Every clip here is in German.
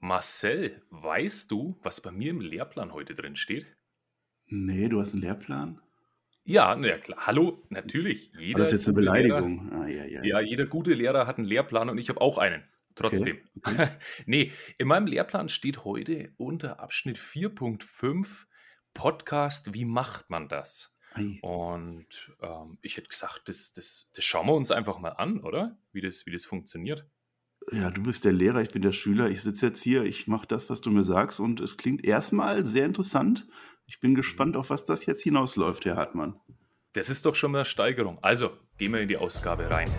Marcel, weißt du, was bei mir im Lehrplan heute drin steht? Nee, du hast einen Lehrplan? Ja, na ja, klar. Hallo, natürlich. War das jetzt eine gute Lehrer, Beleidigung? Ah, ja, ja. ja, jeder gute Lehrer hat einen Lehrplan und ich habe auch einen. Okay. Trotzdem. nee, in meinem Lehrplan steht heute unter Abschnitt 4.5 Podcast, wie macht man das? Ei. Und ähm, ich hätte gesagt, das, das, das schauen wir uns einfach mal an, oder? Wie das, wie das funktioniert. Ja, du bist der Lehrer, ich bin der Schüler. Ich sitze jetzt hier, ich mache das, was du mir sagst und es klingt erstmal sehr interessant. Ich bin gespannt, auf was das jetzt hinausläuft, Herr Hartmann. Das ist doch schon mal eine Steigerung. Also, gehen wir in die Ausgabe rein.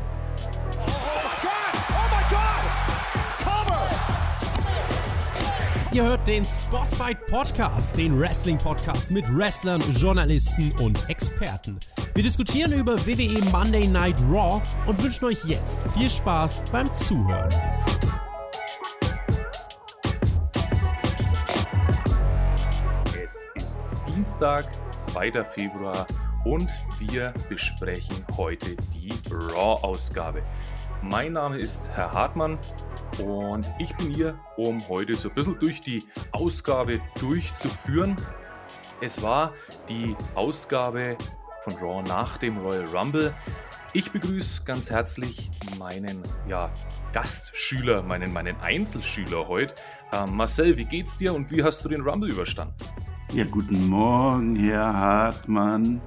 Ihr hört den Spotfight Podcast, den Wrestling Podcast mit Wrestlern, Journalisten und Experten. Wir diskutieren über WWE Monday Night Raw und wünschen euch jetzt viel Spaß beim Zuhören. Es ist Dienstag, 2. Februar und wir besprechen heute die Raw-Ausgabe. Mein Name ist Herr Hartmann und ich bin hier, um heute so ein bisschen durch die Ausgabe durchzuführen. Es war die Ausgabe von Raw nach dem Royal Rumble. Ich begrüße ganz herzlich meinen ja, Gastschüler, meinen, meinen Einzelschüler heute. Ähm, Marcel, wie geht's dir und wie hast du den Rumble überstanden? Ja, guten Morgen, Herr Hartmann.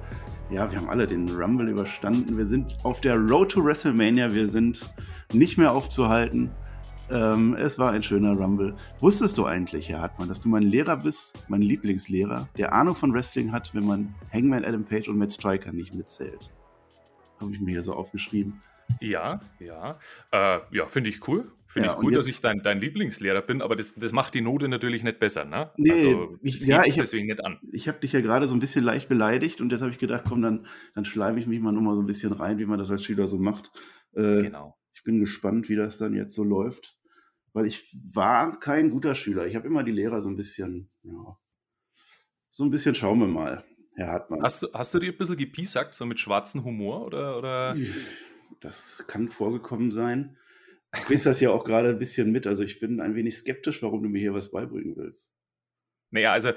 Ja, wir haben alle den Rumble überstanden. Wir sind auf der Road to WrestleMania. Wir sind nicht mehr aufzuhalten. Ähm, es war ein schöner Rumble. Wusstest du eigentlich, Herr Hartmann, dass du mein Lehrer bist, mein Lieblingslehrer, der Ahnung von Wrestling hat, wenn man Hangman Adam Page und Matt Striker nicht mitzählt? Habe ich mir hier so aufgeschrieben. Ja, ja. Äh, ja, finde ich cool. Finde Ja, ich cool, dass jetzt- ich dein, dein Lieblingslehrer bin, aber das, das macht die Note natürlich nicht besser, ne? Nee, also, ich- das ja, ich hab- deswegen nicht an. Ich habe dich ja gerade so ein bisschen leicht beleidigt und jetzt habe ich gedacht, komm, dann, dann schleime ich mich mal nochmal so ein bisschen rein, wie man das als Schüler so macht. Äh, Genau. Ich bin gespannt, wie das dann jetzt so läuft, weil ich war kein guter Schüler. Ich habe immer die Lehrer so ein bisschen, ja, so ein bisschen schauen wir mal, Herr Hartmann. Hast du, hast du dir ein bisschen gepiesackt, so mit schwarzem Humor? Oder, oder? Das kann vorgekommen sein. Du kriegst das ja auch gerade ein bisschen mit. Also ich bin ein wenig skeptisch, warum du mir hier was beibringen willst. Naja, also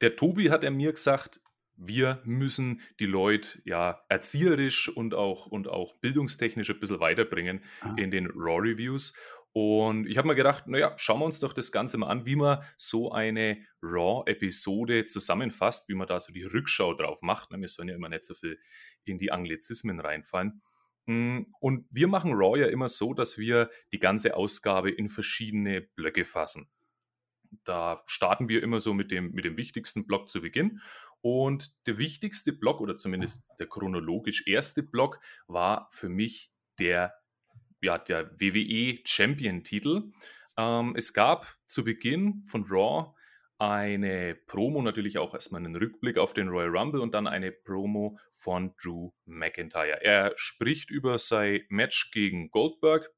der Tobi hat er mir gesagt, wir müssen die Leute ja erzieherisch und auch, und auch bildungstechnisch ein bisschen weiterbringen Ah. in den Raw-Reviews. Und ich habe mir gedacht, naja, schauen wir uns doch das Ganze mal an, wie man so eine Raw-Episode zusammenfasst, wie man da so die Rückschau drauf macht. Wir sollen ja immer nicht so viel in die Anglizismen reinfallen. Mm, Und wir machen Raw ja immer so, dass wir die ganze Ausgabe in verschiedene Blöcke fassen. Da starten wir immer so mit dem, mit dem wichtigsten Block zu Beginn. Und der wichtigste Block, oder zumindest der chronologisch erste Block, war für mich der, ja, der WWE Champion-Titel. Ähm, es gab zu Beginn von Raw eine Promo, natürlich auch erstmal einen Rückblick auf den Royal Rumble und dann eine Promo von Drew McIntyre. Er spricht über sein Match gegen Goldberg,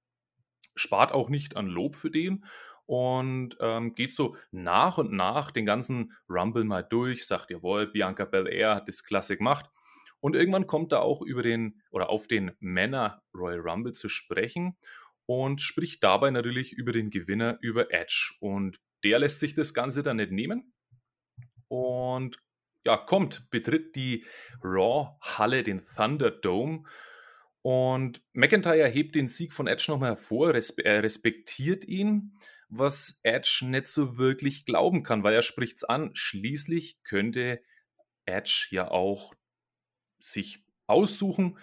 spart auch nicht an Lob für den und ähm, geht so nach und nach den ganzen Rumble mal durch, sagt, jawohl, Bianca Belair hat das klasse gemacht. Und irgendwann kommt er auch über den oder auf den Männer Royal Rumble zu sprechen und spricht dabei natürlich über den Gewinner, über Edge. Und der lässt sich das Ganze dann nicht nehmen und ja, kommt, betritt die Raw-Halle, den Thunderdome. Und McIntyre hebt den Sieg von Edge nochmal hervor, er respektiert ihn, was Edge nicht so wirklich glauben kann, weil er spricht's an. Schließlich könnte Edge ja auch sich aussuchen,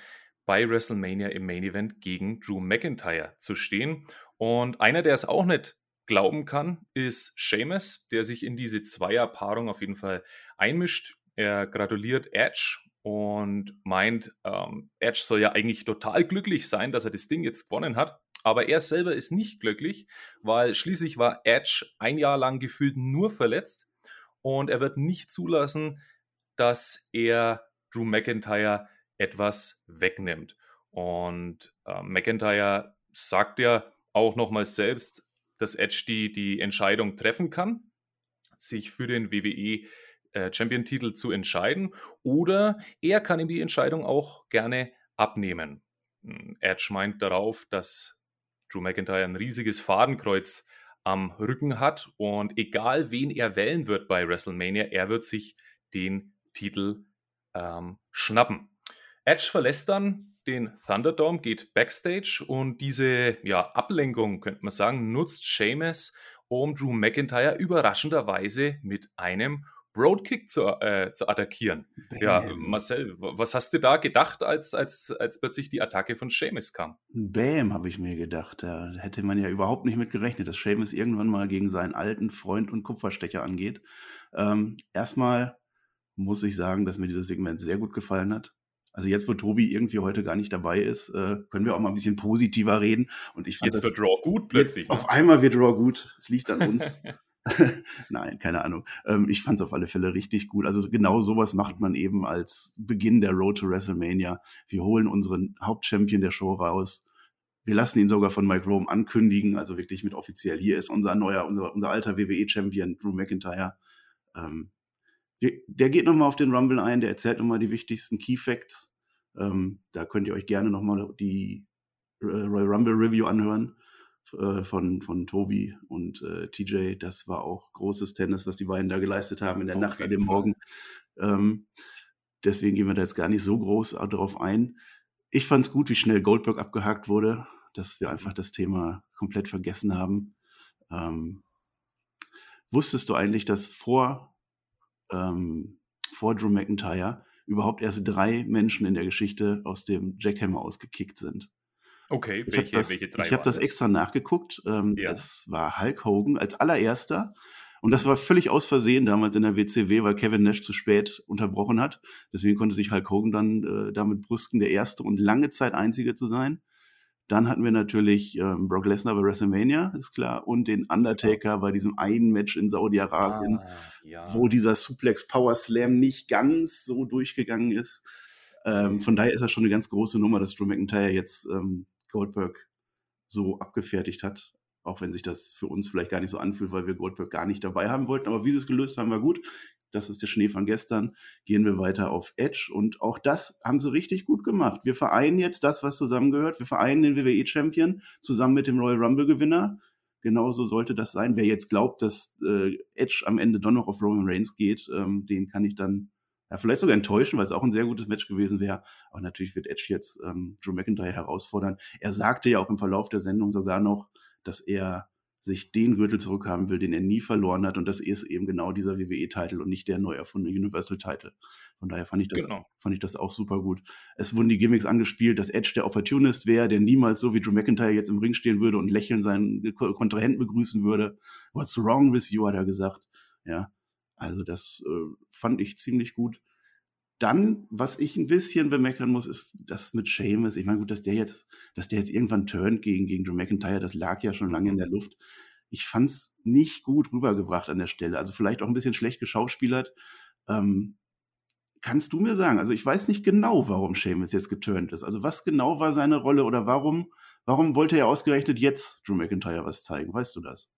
bei WrestleMania im Main Event gegen Drew McIntyre zu stehen. Und einer, der es auch nicht glauben kann, ist Sheamus, der sich in diese Zweierpaarung auf jeden Fall einmischt. Er gratuliert Edge und meint, ähm, Edge soll ja eigentlich total glücklich sein, dass er das Ding jetzt gewonnen hat. Aber er selber ist nicht glücklich, weil schließlich war Edge ein Jahr lang gefühlt nur verletzt und er wird nicht zulassen, dass er Drew McIntyre etwas wegnimmt. Und äh, McIntyre sagt ja auch nochmal selbst, dass Edge die, die Entscheidung treffen kann, sich für den WWE äh, Champion-Titel zu entscheiden, oder er kann ihm die Entscheidung auch gerne abnehmen. Hm, Edge meint darauf, dass Drew McIntyre ein riesiges Fadenkreuz am Rücken hat. Und egal wen er wählen wird bei WrestleMania, er wird sich den Titel ähm, schnappen. Edge verlässt dann den Thunderdome, geht backstage und diese ja, Ablenkung, könnte man sagen, nutzt Sheamus, um Drew McIntyre überraschenderweise mit einem Broadkick zu, äh, zu attackieren. Bam. Ja, Marcel, was hast du da gedacht, als, als, als plötzlich die Attacke von Seamus kam? Bam, habe ich mir gedacht. Da hätte man ja überhaupt nicht mit gerechnet, dass Seamus irgendwann mal gegen seinen alten Freund und Kupferstecher angeht. Ähm, erstmal muss ich sagen, dass mir dieses Segment sehr gut gefallen hat. Also jetzt, wo Tobi irgendwie heute gar nicht dabei ist, äh, können wir auch mal ein bisschen positiver reden. Und ich fand jetzt das, wird Raw gut plötzlich. Ne? Auf einmal wird Raw gut. Es liegt an uns. Nein, keine Ahnung. Ähm, ich fand es auf alle Fälle richtig gut. Also genau sowas macht man eben als Beginn der Road to WrestleMania. Wir holen unseren Hauptchampion der Show raus. Wir lassen ihn sogar von Mike Rome ankündigen, also wirklich mit offiziell. Hier ist unser neuer, unser, unser alter WWE-Champion, Drew McIntyre. Ähm, der geht nochmal auf den Rumble ein, der erzählt nochmal die wichtigsten Key Facts. Ähm, da könnt ihr euch gerne nochmal die äh, Royal Rumble Review anhören äh, von, von Tobi und äh, TJ. Das war auch großes Tennis, was die beiden da geleistet haben in der okay. Nacht an dem Morgen. Ähm, deswegen gehen wir da jetzt gar nicht so groß darauf ein. Ich fand es gut, wie schnell Goldberg abgehakt wurde, dass wir einfach das Thema komplett vergessen haben. Ähm, wusstest du eigentlich, dass vor ähm, vor Drew McIntyre überhaupt erst drei Menschen in der Geschichte aus dem Jackhammer ausgekickt sind. Okay, ich welche, das, welche drei Ich habe das extra nachgeguckt. Ähm, ja. Das war Hulk Hogan als allererster. Und das war völlig aus Versehen damals in der WCW, weil Kevin Nash zu spät unterbrochen hat. Deswegen konnte sich Hulk Hogan dann äh, damit brüsten, der erste und lange Zeit einzige zu sein. Dann hatten wir natürlich ähm, Brock Lesnar bei WrestleMania, ist klar, und den Undertaker bei diesem einen Match in Saudi-Arabien, ah, ja. wo dieser Suplex Power Slam nicht ganz so durchgegangen ist. Ähm, von daher ist das schon eine ganz große Nummer, dass Drew McIntyre jetzt ähm, Goldberg so abgefertigt hat. Auch wenn sich das für uns vielleicht gar nicht so anfühlt, weil wir Goldberg gar nicht dabei haben wollten. Aber wie sie es gelöst haben, war gut das ist der Schnee von gestern, gehen wir weiter auf Edge. Und auch das haben sie richtig gut gemacht. Wir vereinen jetzt das, was zusammengehört. Wir vereinen den WWE-Champion zusammen mit dem Royal Rumble-Gewinner. Genauso sollte das sein. Wer jetzt glaubt, dass äh, Edge am Ende doch noch auf Roman Reigns geht, ähm, den kann ich dann ja, vielleicht sogar enttäuschen, weil es auch ein sehr gutes Match gewesen wäre. Aber natürlich wird Edge jetzt ähm, Drew McIntyre herausfordern. Er sagte ja auch im Verlauf der Sendung sogar noch, dass er sich den Gürtel zurückhaben will, den er nie verloren hat. Und das ist eben genau dieser WWE-Titel und nicht der neu erfundene Universal-Titel. Von daher fand ich, das, genau. fand ich das auch super gut. Es wurden die Gimmicks angespielt, dass Edge der Opportunist wäre, der niemals so wie Drew McIntyre jetzt im Ring stehen würde und lächeln seinen Kontrahenten begrüßen würde. What's wrong with you, hat er gesagt. Ja, also das äh, fand ich ziemlich gut. Dann, was ich ein bisschen bemeckern muss, ist das mit Seamus. Ich meine, gut, dass der jetzt, dass der jetzt irgendwann turnt gegen, gegen Drew McIntyre, das lag ja schon lange in der Luft. Ich fand's nicht gut rübergebracht an der Stelle. Also vielleicht auch ein bisschen schlecht geschauspielert. Ähm, kannst du mir sagen, also ich weiß nicht genau, warum Seamus jetzt geturnt ist. Also was genau war seine Rolle oder warum, warum wollte er ausgerechnet jetzt Drew McIntyre was zeigen? Weißt du das?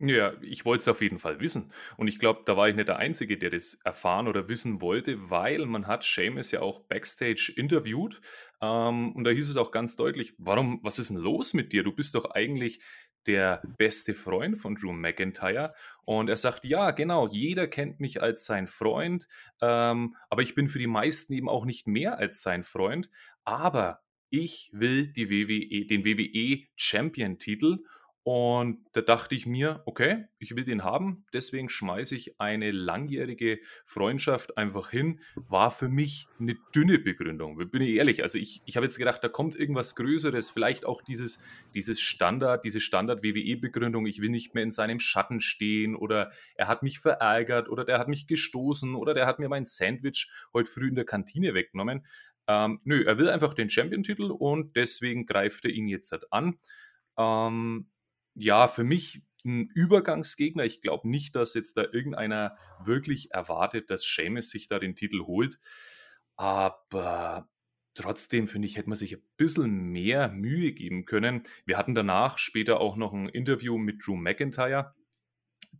Ja, ich wollte es auf jeden Fall wissen. Und ich glaube, da war ich nicht der Einzige, der das erfahren oder wissen wollte, weil man hat Seamus ja auch backstage interviewt. Ähm, und da hieß es auch ganz deutlich, warum, was ist denn los mit dir? Du bist doch eigentlich der beste Freund von Drew McIntyre. Und er sagt, ja, genau, jeder kennt mich als sein Freund, ähm, aber ich bin für die meisten eben auch nicht mehr als sein Freund. Aber ich will die WWE, den WWE Champion Titel und da dachte ich mir, okay, ich will den haben, deswegen schmeiße ich eine langjährige Freundschaft einfach hin. War für mich eine dünne Begründung, bin ich ehrlich. Also ich, ich habe jetzt gedacht, da kommt irgendwas Größeres, vielleicht auch dieses, dieses Standard, diese Standard-WWE-Begründung, ich will nicht mehr in seinem Schatten stehen oder er hat mich verärgert oder der hat mich gestoßen oder der hat mir mein Sandwich heute früh in der Kantine weggenommen. Ähm, nö, er will einfach den Champion-Titel und deswegen greift er ihn jetzt halt an. Ähm, ja, für mich ein Übergangsgegner. Ich glaube nicht, dass jetzt da irgendeiner wirklich erwartet, dass Seamus sich da den Titel holt. Aber trotzdem finde ich, hätte man sich ein bisschen mehr Mühe geben können. Wir hatten danach später auch noch ein Interview mit Drew McIntyre.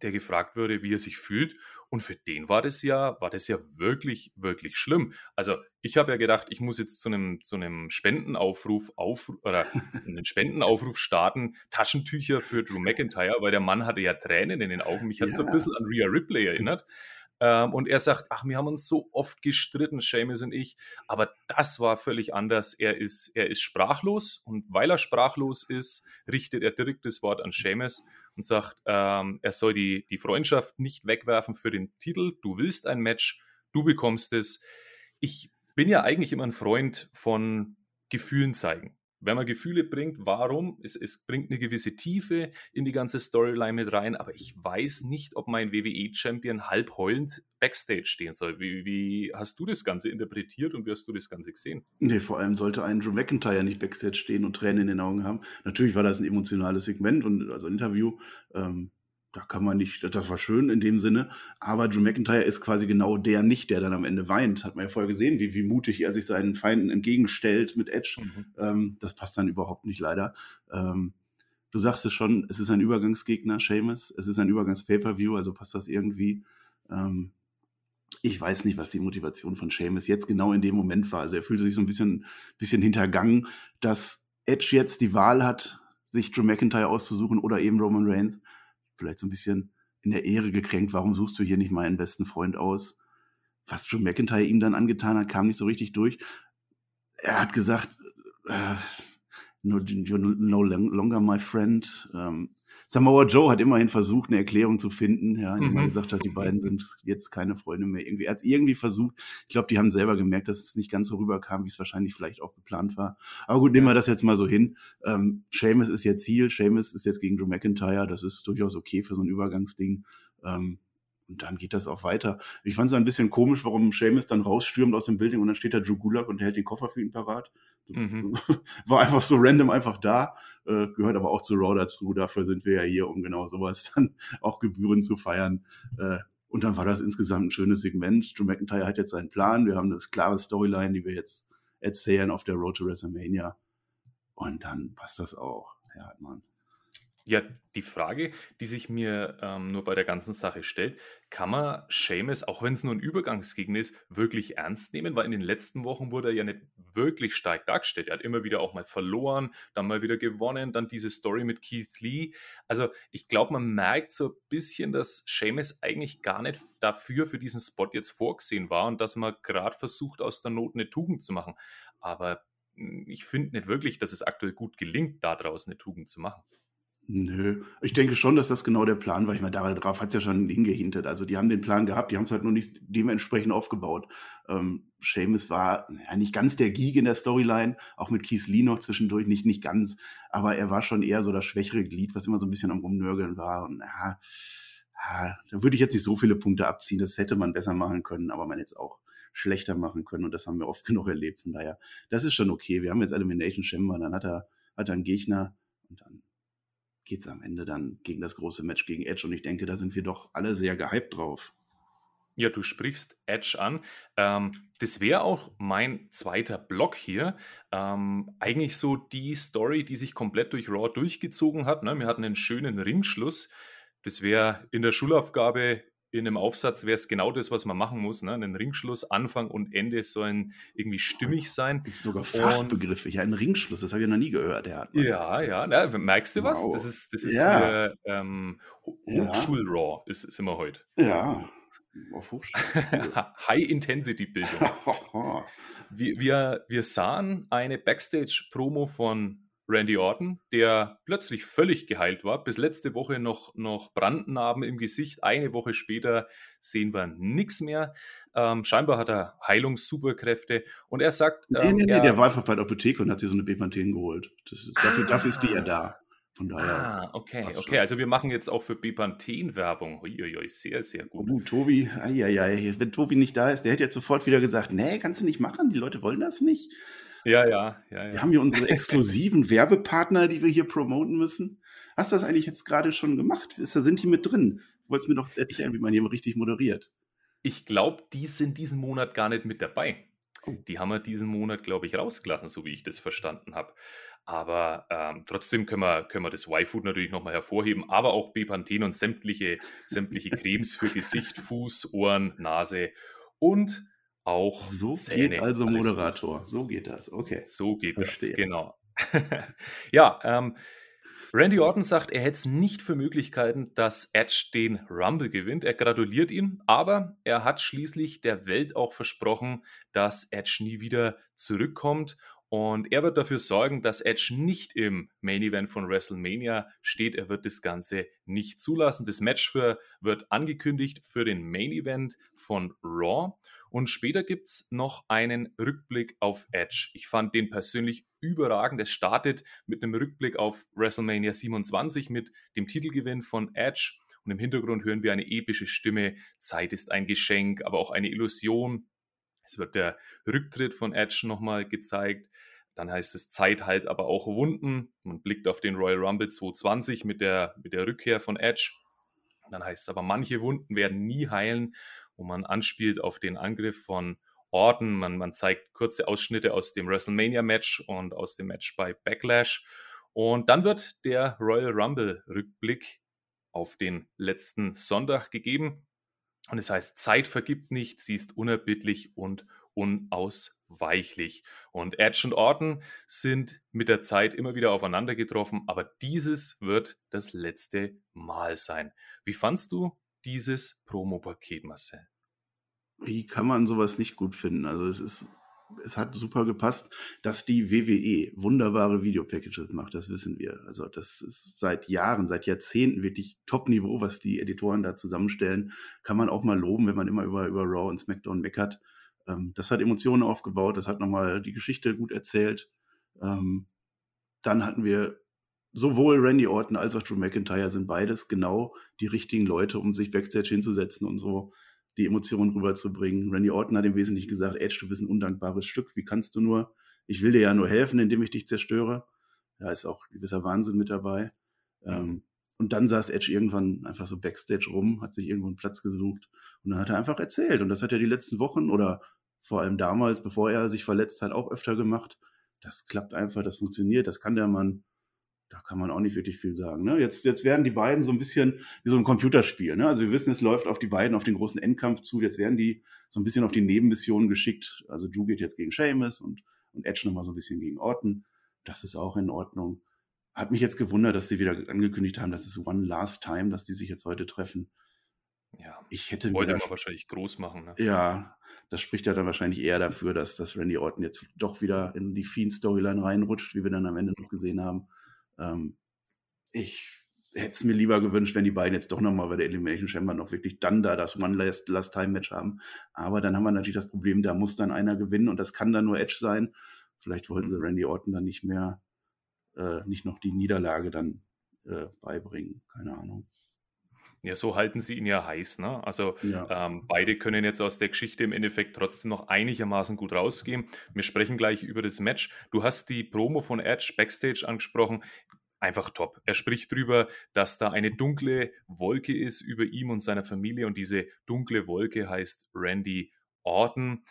Der gefragt wurde, wie er sich fühlt. Und für den war das ja, war das ja wirklich, wirklich schlimm. Also ich habe ja gedacht, ich muss jetzt zu einem, zu einem Spendenaufruf auf, oder einen Spendenaufruf starten, Taschentücher für Drew McIntyre, weil der Mann hatte ja Tränen in den Augen. Mich hat ja. so ein bisschen an Rhea Ripley erinnert. Ähm, und er sagt, ach, wir haben uns so oft gestritten, Seamus und ich, aber das war völlig anders. Er ist, er ist sprachlos und weil er sprachlos ist, richtet er direkt das Wort an Seamus und sagt, ähm, er soll die, die Freundschaft nicht wegwerfen für den Titel. Du willst ein Match, du bekommst es. Ich bin ja eigentlich immer ein Freund von Gefühlen zeigen wenn man Gefühle bringt, warum? Es, es bringt eine gewisse Tiefe in die ganze Storyline mit rein, aber ich weiß nicht, ob mein WWE-Champion halb heulend Backstage stehen soll. Wie, wie, hast du das Ganze interpretiert und wie hast du das Ganze gesehen? Nee, vor allem sollte ein Drew McIntyre nicht Backstage stehen und Tränen in den Augen haben. Natürlich war das ein emotionales Segment und also ein Interview. Ähm, da kann man nicht, das war schön in dem Sinne, aber Drew McIntyre ist quasi genau der nicht, der dann am Ende weint. Hat man ja vorher gesehen, wie, wie mutig er sich seinen Feinden entgegenstellt mit Edge. Mhm. Ähm, das passt dann überhaupt nicht leider. Ähm, du sagst es schon, es ist ein Übergangsgegner, Seamus. Es ist ein Übergangs-Pay-Per-View, also passt das irgendwie. Ähm, ich weiß nicht, was die Motivation von Seamus jetzt genau in dem Moment war. Also er fühlte sich so ein bisschen, bisschen hintergangen, dass Edge jetzt die Wahl hat, sich Drew McIntyre auszusuchen oder eben Roman Reigns vielleicht so ein bisschen in der Ehre gekränkt, warum suchst du hier nicht meinen besten Freund aus? Was Joe McIntyre ihm dann angetan hat, kam nicht so richtig durch. Er hat gesagt, äh, no, no longer my friend. Ähm, Samoa Joe hat immerhin versucht, eine Erklärung zu finden, ja, indem mhm. er gesagt hat, die beiden sind jetzt keine Freunde mehr. Irgendwie, er hat es irgendwie versucht. Ich glaube, die haben selber gemerkt, dass es nicht ganz so rüberkam, wie es wahrscheinlich vielleicht auch geplant war. Aber gut, nehmen wir das jetzt mal so hin. Ähm, Seamus ist jetzt Ziel, Seamus ist jetzt gegen Drew McIntyre. Das ist durchaus okay für so ein Übergangsding. Ähm, und dann geht das auch weiter. Ich fand es ein bisschen komisch, warum Seamus dann rausstürmt aus dem Building und dann steht da Drew Gulak und hält den Koffer für ihn parat. Mhm. War einfach so random einfach da, äh, gehört aber auch zu Raw dazu. Dafür sind wir ja hier, um genau sowas dann auch gebührend zu feiern. Äh, und dann war das insgesamt ein schönes Segment. Drew McIntyre hat jetzt seinen Plan. Wir haben eine klare Storyline, die wir jetzt erzählen auf der Road to WrestleMania. Und dann passt das auch, Herr Hartmann. Ja, die Frage, die sich mir ähm, nur bei der ganzen Sache stellt, kann man Seamus, auch wenn es nur ein Übergangsgegner ist, wirklich ernst nehmen? Weil in den letzten Wochen wurde er ja nicht wirklich stark dargestellt. Er hat immer wieder auch mal verloren, dann mal wieder gewonnen, dann diese Story mit Keith Lee. Also ich glaube, man merkt so ein bisschen, dass Seamus eigentlich gar nicht dafür, für diesen Spot jetzt vorgesehen war und dass man gerade versucht, aus der Not eine Tugend zu machen. Aber hm, ich finde nicht wirklich, dass es aktuell gut gelingt, daraus eine Tugend zu machen. Nö, ich denke schon, dass das genau der Plan war. Ich meine, darauf hat es ja schon hingehintet. Also die haben den Plan gehabt, die haben es halt nur nicht dementsprechend aufgebaut. Ähm, Seamus war ja nicht ganz der Geek in der Storyline, auch mit Keith Lee noch zwischendurch, nicht, nicht ganz, aber er war schon eher so das schwächere Glied, was immer so ein bisschen am Rumnörgeln war. Und ja, ja, da würde ich jetzt nicht so viele Punkte abziehen. Das hätte man besser machen können, aber man jetzt auch schlechter machen können. Und das haben wir oft genug erlebt. Von daher, das ist schon okay. Wir haben jetzt Elimination Chamber, dann hat er, hat er einen Gegner und dann geht es am Ende dann gegen das große Match gegen Edge. Und ich denke, da sind wir doch alle sehr gehypt drauf. Ja, du sprichst Edge an. Ähm, das wäre auch mein zweiter Block hier. Ähm, eigentlich so die Story, die sich komplett durch Raw durchgezogen hat. Ne? Wir hatten einen schönen Ringschluss. Das wäre in der Schulaufgabe in einem Aufsatz wäre es genau das, was man machen muss. Ne? Ein Ringschluss, Anfang und Ende sollen irgendwie stimmig sein. Gibt es sogar Fachbegriffe? Ja, ein Ringschluss, das habe ich noch nie gehört. Der ja, ja. Na, merkst du was? Wow. Das ist, das ist ja. hier, ähm, Hochschul-Raw ist, ist immer heute. Ja. Auf High-Intensity-Bildung. wir, wir, wir sahen eine Backstage-Promo von Randy Orton, der plötzlich völlig geheilt war. Bis letzte Woche noch, noch Brandnarben im Gesicht. Eine Woche später sehen wir nichts mehr. Ähm, scheinbar hat er Heilungssuperkräfte und er sagt. Ähm, nee, nee, nee, der war einfach bei der Apotheke und hat sich so eine Bepanthen geholt. Ist, dafür, ah. dafür ist die ja da. Von daher. Ah, okay, okay. Schon. Also wir machen jetzt auch für Bepanthen Werbung. Uiuiui, sehr, sehr gut. Oh, Tobi, ai, ai, ai. wenn Tobi nicht da ist, der hätte jetzt sofort wieder gesagt, nee, kannst du nicht machen, die Leute wollen das nicht. Ja, ja, ja, ja. Wir haben hier unsere exklusiven Werbepartner, die wir hier promoten müssen. Hast du das eigentlich jetzt gerade schon gemacht? Ist, da sind die mit drin? Du wolltest mir doch erzählen, wie man hier richtig moderiert. Ich glaube, die sind diesen Monat gar nicht mit dabei. Oh. Die haben wir diesen Monat, glaube ich, rausgelassen, so wie ich das verstanden habe. Aber ähm, trotzdem können wir, können wir das Y-Food natürlich nochmal hervorheben, aber auch Bepanthen und sämtliche, sämtliche Cremes für Gesicht, Fuß, Ohren, Nase und auch So Zähne. geht also. Moderator. So geht das. Okay. So geht Verstehe. das, genau. ja, ähm, Randy Orton sagt, er hätte es nicht für Möglichkeiten, dass Edge den Rumble gewinnt. Er gratuliert ihm, aber er hat schließlich der Welt auch versprochen, dass Edge nie wieder zurückkommt. Und er wird dafür sorgen, dass Edge nicht im Main Event von WrestleMania steht. Er wird das Ganze nicht zulassen. Das Match für, wird angekündigt für den Main Event von Raw. Und später gibt es noch einen Rückblick auf Edge. Ich fand den persönlich überragend. Es startet mit einem Rückblick auf WrestleMania 27 mit dem Titelgewinn von Edge. Und im Hintergrund hören wir eine epische Stimme. Zeit ist ein Geschenk, aber auch eine Illusion. Es wird der Rücktritt von Edge nochmal gezeigt. Dann heißt es Zeit halt aber auch Wunden. Man blickt auf den Royal Rumble 220 mit der, mit der Rückkehr von Edge. Dann heißt es aber, manche Wunden werden nie heilen, wo man anspielt auf den Angriff von Orton. Man, man zeigt kurze Ausschnitte aus dem WrestleMania-Match und aus dem Match bei Backlash. Und dann wird der Royal Rumble-Rückblick auf den letzten Sonntag gegeben. Und es heißt, Zeit vergibt nicht, sie ist unerbittlich und unausweichlich. Und Edge und Orton sind mit der Zeit immer wieder aufeinander getroffen, aber dieses wird das letzte Mal sein. Wie fandst du dieses Promo-Paket, Marcel? Wie kann man sowas nicht gut finden? Also es ist, es hat super gepasst, dass die WWE wunderbare Videopackages macht, das wissen wir. Also das ist seit Jahren, seit Jahrzehnten wirklich Top-Niveau, was die Editoren da zusammenstellen. Kann man auch mal loben, wenn man immer über, über Raw und SmackDown meckert. Ähm, das hat Emotionen aufgebaut, das hat nochmal die Geschichte gut erzählt. Ähm, dann hatten wir sowohl Randy Orton als auch Drew McIntyre sind beides genau die richtigen Leute, um sich Backstage hinzusetzen und so die Emotionen rüberzubringen. Randy Orton hat im Wesentlichen gesagt, Edge, du bist ein undankbares Stück, wie kannst du nur? Ich will dir ja nur helfen, indem ich dich zerstöre. Da ist auch gewisser Wahnsinn mit dabei. Ähm, und dann saß Edge irgendwann einfach so Backstage rum, hat sich irgendwo einen Platz gesucht und dann hat er einfach erzählt. Und das hat er die letzten Wochen oder vor allem damals, bevor er sich verletzt hat, auch öfter gemacht. Das klappt einfach, das funktioniert, das kann der Mann da kann man auch nicht wirklich viel sagen. Ne? Jetzt, jetzt werden die beiden so ein bisschen wie so ein Computerspiel. Ne? Also wir wissen, es läuft auf die beiden auf den großen Endkampf zu. Jetzt werden die so ein bisschen auf die Nebenmissionen geschickt. Also Drew geht jetzt gegen Seamus und, und Edge nochmal so ein bisschen gegen Orton. Das ist auch in Ordnung. Hat mich jetzt gewundert, dass sie wieder angekündigt haben, das ist One Last Time, dass die sich jetzt heute treffen. Ja, Ich hätte wollte mir man wahrscheinlich groß machen. Ne? ja, das spricht ja dann wahrscheinlich eher dafür, dass, dass Randy Orton jetzt doch wieder in die Fiend-Storyline reinrutscht, wie wir dann am Ende noch gesehen haben. Ähm, ich hätte es mir lieber gewünscht, wenn die beiden jetzt doch nochmal bei der Elimination Chamber noch wirklich dann da das One Last, Last Time Match haben. Aber dann haben wir natürlich das Problem, da muss dann einer gewinnen und das kann dann nur Edge sein. Vielleicht wollten sie Randy Orton dann nicht mehr, äh, nicht noch die Niederlage dann äh, beibringen. Keine Ahnung. Ja, so halten sie ihn ja heiß. Ne? Also Ja. ähm, beide können jetzt aus der Geschichte im Endeffekt trotzdem noch einigermaßen gut rausgehen. Wir sprechen gleich über das Match. Du hast die Promo von Edge Backstage angesprochen. Einfach top. Er spricht drüber, dass da eine dunkle Wolke ist über ihm und seiner Familie und diese dunkle Wolke heißt Randy Orton.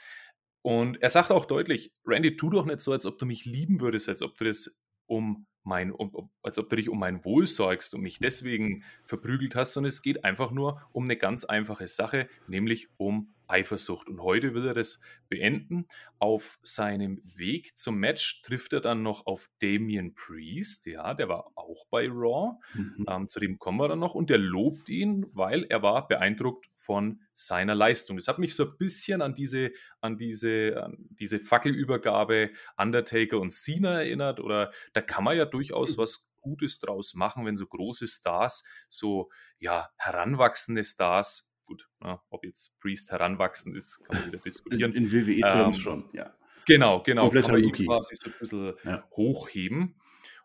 Und er sagt auch deutlich, Randy, tu doch nicht so, als ob du mich lieben würdest, als ob du das um mein, um, als ob du dich um mein Wohl sorgst und mich deswegen verprügelt hast, sondern es geht einfach nur um eine ganz einfache Sache, nämlich um Eifersucht. Und heute will er das beenden. Auf seinem Weg zum Match trifft er dann noch auf Damian Priest, ja, der war auch bei Raw. Mhm. Ähm, zu dem kommen wir dann noch. Und der lobt ihn, weil er war beeindruckt von seiner Leistung. Das hat mich so ein bisschen an diese, an diese, an diese Fackelübergabe Undertaker und Cena erinnert. Oder da kann man ja durchaus was Gutes draus machen, wenn so große Stars, so ja, heranwachsende Stars, gut, na, ob jetzt Priest heranwachsend ist, kann man wieder In, diskutieren. in WWE-Terms Ähm, schon, ja. Genau, genau. Kompletter kann man ihn quasi so ein bisschen Ja. hochheben.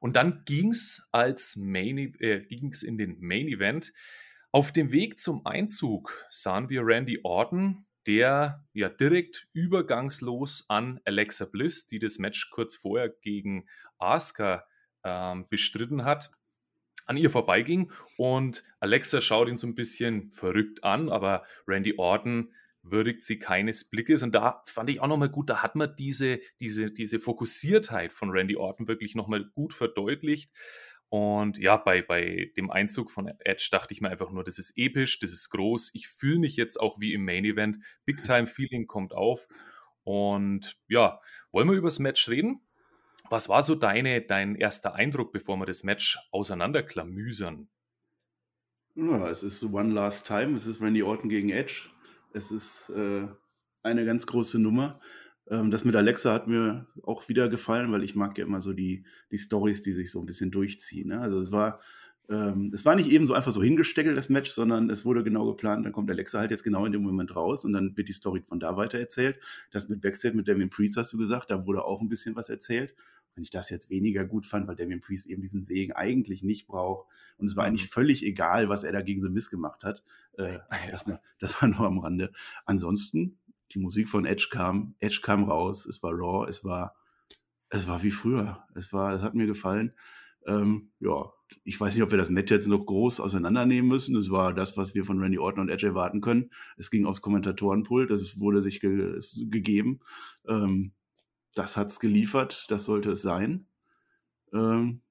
Und dann ging es als Main, äh, ging's in den Main Event. Auf dem Weg zum Einzug sahen wir Randy Orton, der ja direkt übergangslos an Alexa Bliss, die das Match kurz vorher gegen Asuka ähm, bestritten hat, an ihr vorbeiging und Alexa schaut ihn so ein bisschen verrückt an, aber Randy Orton würdigt sie keines Blickes. Und da fand ich auch nochmal gut, da hat man diese, diese, diese Fokussiertheit von Randy Orton wirklich nochmal gut verdeutlicht. Und ja, bei, bei dem Einzug von Edge dachte ich mir einfach nur, das ist episch, das ist groß. Ich fühle mich jetzt auch wie im Main Event. Big Time Feeling kommt auf. Und ja, wollen wir über das Match reden? Was war so deine, dein erster Eindruck, bevor wir das Match auseinanderklamüsern? Ja, es ist One Last Time. Es ist Randy Orton gegen Edge. Es ist äh, eine ganz große Nummer. Ähm, das mit Alexa hat mir auch wieder gefallen, weil ich mag ja immer so die, die Stories, die sich so ein bisschen durchziehen. Ne? Also es war, ähm, es war nicht eben so einfach so hingesteckelt, das Match, sondern es wurde genau geplant, dann kommt Alexa halt jetzt genau in dem Moment raus und dann wird die Story von da weiter erzählt. Das mit Backstage mit Damien Priest hast du gesagt, da wurde auch ein bisschen was erzählt. Wenn ich das jetzt weniger gut fand, weil Damien Priest eben diesen Segen eigentlich nicht braucht. Und es war eigentlich mhm. völlig egal, was er da gegen The Miss gemacht hat. Äh, das, war, das war nur am Rande. Ansonsten die Musik von Edge kam, Edge kam raus, es war raw, es war, es war wie früher. Es war, es hat mir gefallen. Ähm, ja, ich weiß nicht, ob wir das Match jetzt noch groß auseinandernehmen müssen. Es war das, was wir von Randy Orton und Edge erwarten können. Es ging aufs Kommentatorenpult, es wurde sich ge gegeben. Ähm, das hat's geliefert, das sollte es sein. Ähm,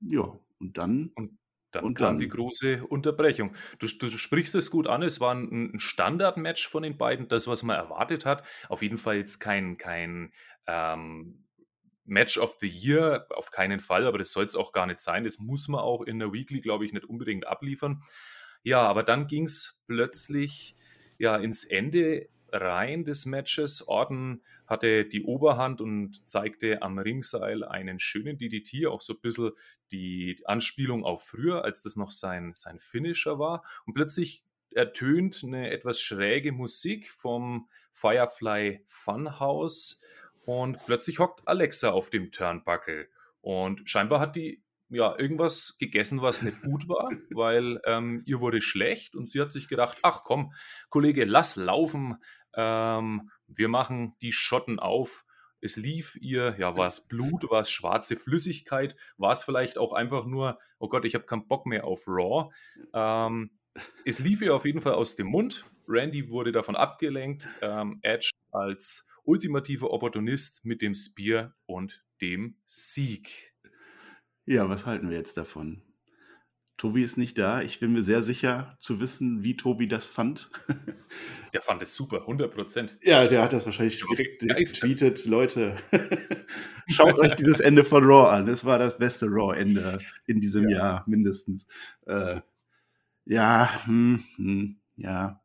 ja, und dann. Und dann und kam dann. die große Unterbrechung. Du, du, sprichst es gut an, es war ein, ein Standardmatch von den beiden, das, was man erwartet hat. Auf jeden Fall jetzt kein, kein ähm, Match of the Year, auf keinen Fall, aber das soll es auch gar nicht sein. Das muss man auch in der Weekly, glaube ich, nicht unbedingt abliefern. Ja, aber dann ging es plötzlich ja ins Ende rein des Matches. Orton hatte die Oberhand und zeigte am Ringseil einen schönen DDT, auch so ein bisschen die Anspielung auf früher, als das noch sein, sein Finisher war. Und plötzlich ertönt eine etwas schräge Musik vom Firefly Funhouse und plötzlich hockt Alexa auf dem Turnbuckle. Und scheinbar hat die ja, irgendwas gegessen, was nicht gut war, weil ähm, ihr wurde schlecht und sie hat sich gedacht, ach komm, Kollege, lass laufen, ähm, wir machen die Schotten auf. Es lief ihr, ja, war es Blut, war es schwarze Flüssigkeit, war es vielleicht auch einfach nur, oh Gott, ich habe keinen Bock mehr auf Raw. Ähm, es lief ihr auf jeden Fall aus dem Mund. Randy wurde davon abgelenkt. Ähm, Edge als ultimativer Opportunist mit dem Spear und dem Sieg. Ja, was halten wir jetzt davon? Tobi ist nicht da. Ich bin mir sehr sicher zu wissen, wie Tobi das fand. Der fand es super, 100 Prozent. Ja, der hat das wahrscheinlich direkt getweetet. Leute, schaut euch dieses Ende von Raw an. Es war das beste Raw-Ende in diesem ja. Jahr mindestens. Äh, ja, hm, hm, ja.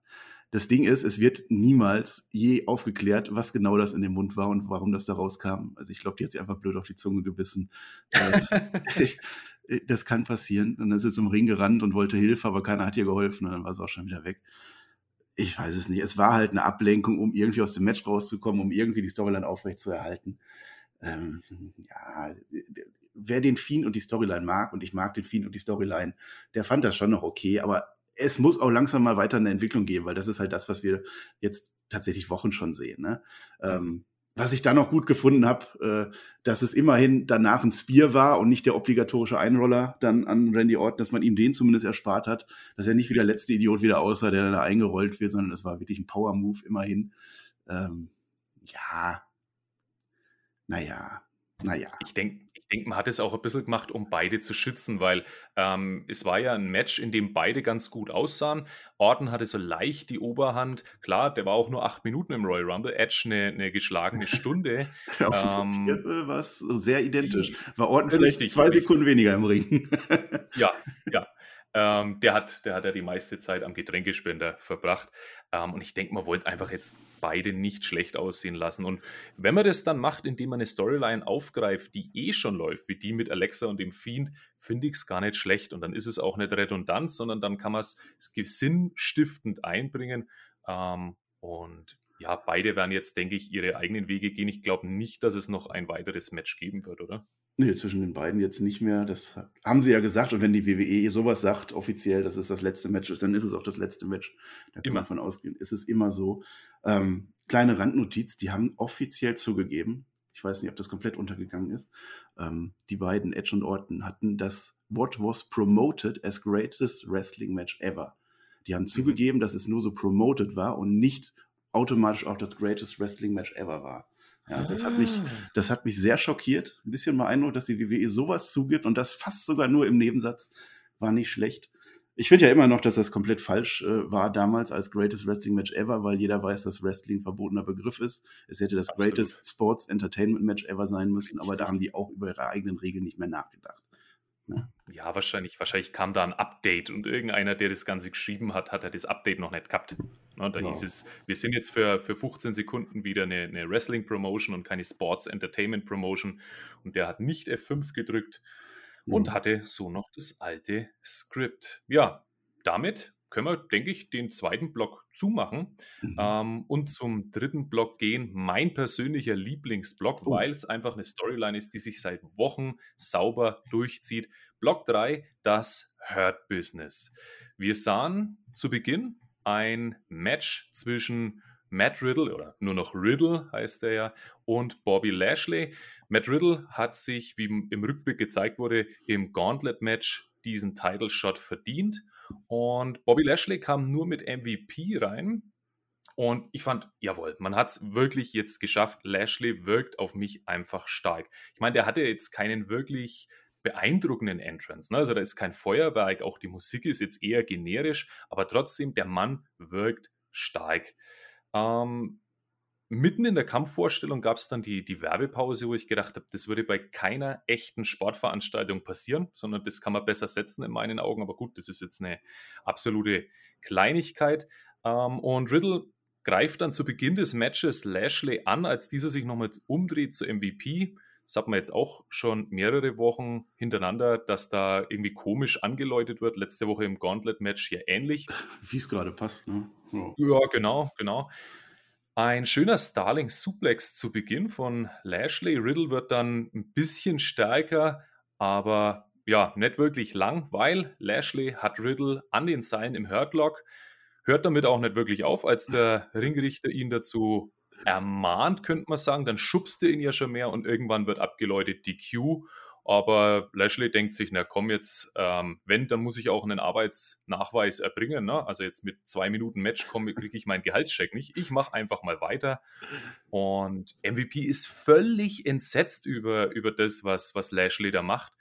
Das Ding ist, es wird niemals je aufgeklärt, was genau das in dem Mund war und warum das da rauskam. Also ich glaube, die hat sich einfach blöd auf die Zunge gebissen. Äh, ich, das kann passieren. Und dann ist sie zum Ring gerannt und wollte Hilfe, aber keiner hat ihr geholfen und dann war sie auch schon wieder weg. Ich weiß es nicht. Es war halt eine Ablenkung, um irgendwie aus dem Match rauszukommen, um irgendwie die Storyline aufrechtzuerhalten. Ähm, ja, wer den Fiend und die Storyline mag, und ich mag den Fiend und die Storyline, der fand das schon noch okay, aber es muss auch langsam mal weiter eine Entwicklung geben, weil das ist halt das, was wir jetzt tatsächlich Wochen schon sehen. Ne? Ähm, was ich dann noch gut gefunden habe, äh, dass es immerhin danach ein Spear war und nicht der obligatorische Einroller dann an Randy Orton, dass man ihm den zumindest erspart hat, dass er nicht wie der letzte Idiot wieder aussah, der da eingerollt wird, sondern es war wirklich ein Power-Move immerhin. Ähm, ja, naja, naja. Ich denke, denke, man hat es auch ein bisschen gemacht, um beide zu schützen, weil ähm, es war ja ein Match, in dem beide ganz gut aussahen. Orton hatte so leicht die Oberhand. Klar, der war auch nur acht Minuten im Royal Rumble. Edge eine, eine geschlagene Stunde. Auf ähm, war es sehr identisch. War Orton vielleicht richtig, zwei Sekunden weniger im Ring. ja, ja. Ähm, der, hat, der hat ja die meiste Zeit am Getränkespender verbracht. Ähm, und ich denke, man wollte einfach jetzt beide nicht schlecht aussehen lassen. Und wenn man das dann macht, indem man eine Storyline aufgreift, die eh schon läuft, wie die mit Alexa und dem Fiend, finde ich es gar nicht schlecht. Und dann ist es auch nicht redundant, sondern dann kann man es sinnstiftend einbringen. Ähm, und ja, beide werden jetzt, denke ich, ihre eigenen Wege gehen. Ich glaube nicht, dass es noch ein weiteres Match geben wird, oder? Nee, zwischen den beiden jetzt nicht mehr. Das haben sie ja gesagt. Und wenn die WWE sowas sagt, offiziell, dass es das letzte Match ist, dann ist es auch das letzte Match. Da kann immer. man von ausgehen. Ist es immer so. Ähm, kleine Randnotiz, die haben offiziell zugegeben, ich weiß nicht, ob das komplett untergegangen ist, ähm, die beiden, Edge und Orton, hatten das What was promoted as greatest wrestling match ever. Die haben mhm. zugegeben, dass es nur so promoted war und nicht automatisch auch das greatest Wrestling Match ever war. Ja, das hat mich, ah. das hat mich sehr schockiert. Ein bisschen beeindruckt, dass die WWE sowas zugibt und das fast sogar nur im Nebensatz war nicht schlecht. Ich finde ja immer noch, dass das komplett falsch äh, war damals als Greatest Wrestling Match ever, weil jeder weiß, dass Wrestling verbotener Begriff ist. Es hätte das Absolut. Greatest Sports Entertainment Match ever sein müssen, aber da haben die auch über ihre eigenen Regeln nicht mehr nachgedacht. Ne? Ja, wahrscheinlich, wahrscheinlich kam da ein Update und irgendeiner, der das Ganze geschrieben hat, hat das Update noch nicht gehabt. Ne, da ja. hieß es, wir sind jetzt für, für 15 Sekunden wieder eine, eine Wrestling-Promotion und keine Sports Entertainment Promotion. Und der hat nicht F5 gedrückt und mhm. hatte so noch das alte Skript. Ja, damit können wir, denke ich, den zweiten Block zumachen mhm. ähm, und zum dritten Block gehen. Mein persönlicher Lieblingsblock, oh. weil es einfach eine Storyline ist, die sich seit Wochen sauber durchzieht. Block 3, das Hurt Business. Wir sahen zu Beginn ein Match zwischen Matt Riddle, oder nur noch Riddle heißt er ja, und Bobby Lashley. Matt Riddle hat sich, wie im Rückblick gezeigt wurde, im Gauntlet-Match diesen Title Shot verdient. Und Bobby Lashley kam nur mit MVP rein. Und ich fand, jawohl, man hat es wirklich jetzt geschafft. Lashley wirkt auf mich einfach stark. Ich meine, der hatte jetzt keinen wirklich beeindruckenden Entrance. Ne? Also da ist kein Feuerwerk, auch die Musik ist jetzt eher generisch, aber trotzdem, der Mann wirkt stark. Ähm, mitten in der Kampfvorstellung gab es dann die, die Werbepause, wo ich gedacht habe, das würde bei keiner echten Sportveranstaltung passieren, sondern das kann man besser setzen in meinen Augen. Aber gut, das ist jetzt eine absolute Kleinigkeit. Ähm, und Riddle greift dann zu Beginn des Matches Lashley an, als dieser sich nochmal umdreht zu MVP. Das hat man jetzt auch schon mehrere Wochen hintereinander, dass da irgendwie komisch angeläutet wird. Letzte Woche im Gauntlet-Match hier ähnlich. Wie es gerade passt, ne? Ja. ja, genau, genau. Ein schöner Starling Suplex zu Beginn von Lashley. Riddle wird dann ein bisschen stärker, aber ja, nicht wirklich lang, weil Lashley hat Riddle an den Seilen im Hurtlock, hört damit auch nicht wirklich auf, als der Ringrichter ihn dazu ermahnt, könnte man sagen. Dann schubst er ihn ja schon mehr und irgendwann wird abgeläutet die Q aber Lashley denkt sich, na komm jetzt, ähm, wenn, dann muss ich auch einen Arbeitsnachweis erbringen. Ne? Also jetzt mit zwei Minuten Match kriege ich meinen Gehaltscheck nicht. Ich mache einfach mal weiter. Und MVP ist völlig entsetzt über, über das, was, was Lashley da macht.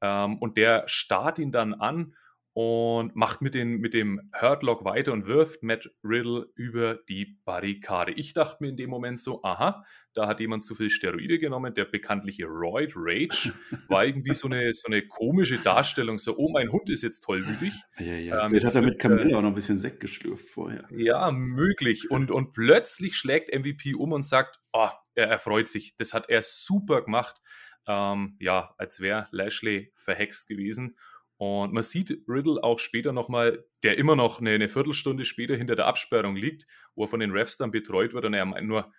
Ähm, und der starrt ihn dann an und macht mit, den, mit dem Hurtlock weiter und wirft Matt Riddle über die Barrikade. Ich dachte mir in dem Moment so, aha, da hat jemand zu viel Steroide genommen. Der bekanntliche Royd Rage war irgendwie so eine, so eine komische Darstellung, so, oh, mein Hund ist jetzt tollwütig. Ja, ja, ähm, Vielleicht hat er mit Camilla äh, auch noch ein bisschen Sekt geschlürft vorher. Ja, möglich. Und, und plötzlich schlägt MVP um und sagt, oh, er, er freut sich. Das hat er super gemacht. Ähm, ja, als wäre Lashley verhext gewesen. Und man sieht Riddle auch später nochmal, der immer noch eine, eine, Viertelstunde später hinter der Absperrung liegt, wo er von den Refs dann betreut wird und er meint nur,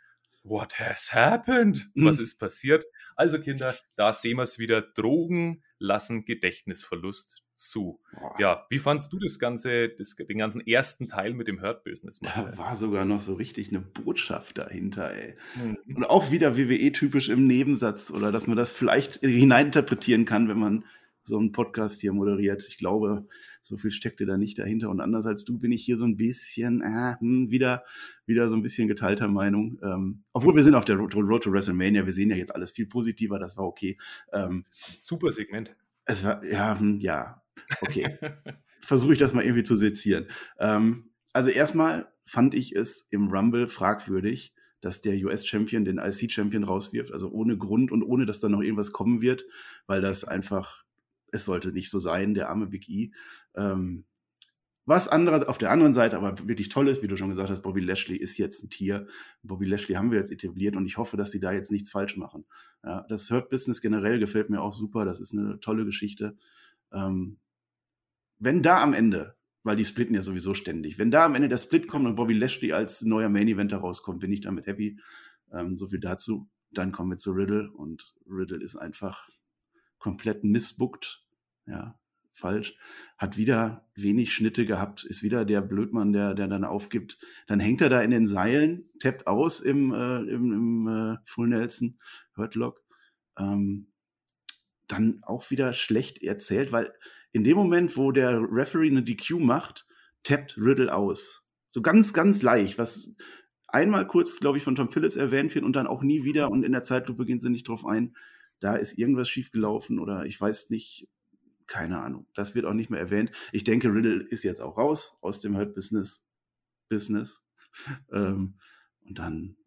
What has happened? Mhm. Was ist passiert? Also Kinder, da sehen wir es wieder. Drogen lassen Gedächtnisverlust zu. Boah. Ja, wie fandst du das ganze, das, den ganzen ersten Teil mit dem Hurt Business? Da war sogar noch so richtig eine Botschaft dahinter, ey. Mhm. Und auch wieder WWE-typisch im Nebensatz oder dass man das vielleicht hineininterpretieren kann, wenn man so einen Podcast hier moderiert. Ich glaube, so viel steckte da nicht dahinter. Und anders als du bin ich hier so ein bisschen äh, wieder, wieder so ein bisschen geteilter Meinung. Ähm, obwohl wir sind auf der Road to, Road to, WrestleMania, wir sehen ja jetzt alles viel positiver, das war okay. Ähm, Super Segment. Es war, ja, hm, ja, okay. Versuche ich das mal irgendwie zu sezieren. Ähm, also erstmal fand ich es im Rumble fragwürdig, dass der US-Champion den IC-Champion rauswirft, also ohne Grund und ohne, dass da noch irgendwas kommen wird, weil das einfach es sollte nicht so sein, der arme Big E. Ähm, was anderes auf der anderen Seite aber wirklich toll ist, wie du schon gesagt hast, Bobby Lashley ist jetzt ein Tier. Bobby Lashley haben wir jetzt etabliert und ich hoffe, dass sie da jetzt nichts falsch machen. Ja, das Hurt Business generell gefällt mir auch super. Das ist eine tolle Geschichte. Ähm, wenn da am Ende, weil die splitten ja sowieso ständig, wenn da am Ende der Split kommt und Bobby Lashley als neuer Main Eventer rauskommt, bin ich damit happy. Ähm, so viel dazu. Dann kommen wir zu Riddle und Riddle ist einfach komplett missbuckt, ja, falsch, hat wieder wenig Schnitte gehabt, ist wieder der Blödmann, der, der dann aufgibt. Dann hängt er da in den Seilen, tappt aus im, äh, im, im äh, Full Nelson Hurtlock. Ähm, dann auch wieder schlecht erzählt, weil in dem Moment, wo der Referee eine DQ macht, tappt Riddle aus. So ganz, ganz leicht, was einmal kurz, glaube ich, von Tom Phillips erwähnt wird und dann auch nie wieder und in der Zeitlupe gehen sie nicht drauf ein. Da ist irgendwas schiefgelaufen oder ich weiß nicht, keine Ahnung. Das wird auch nicht mehr erwähnt. Ich denke, Riddle ist jetzt auch raus aus dem Hurt Business. Business. ähm, und dann,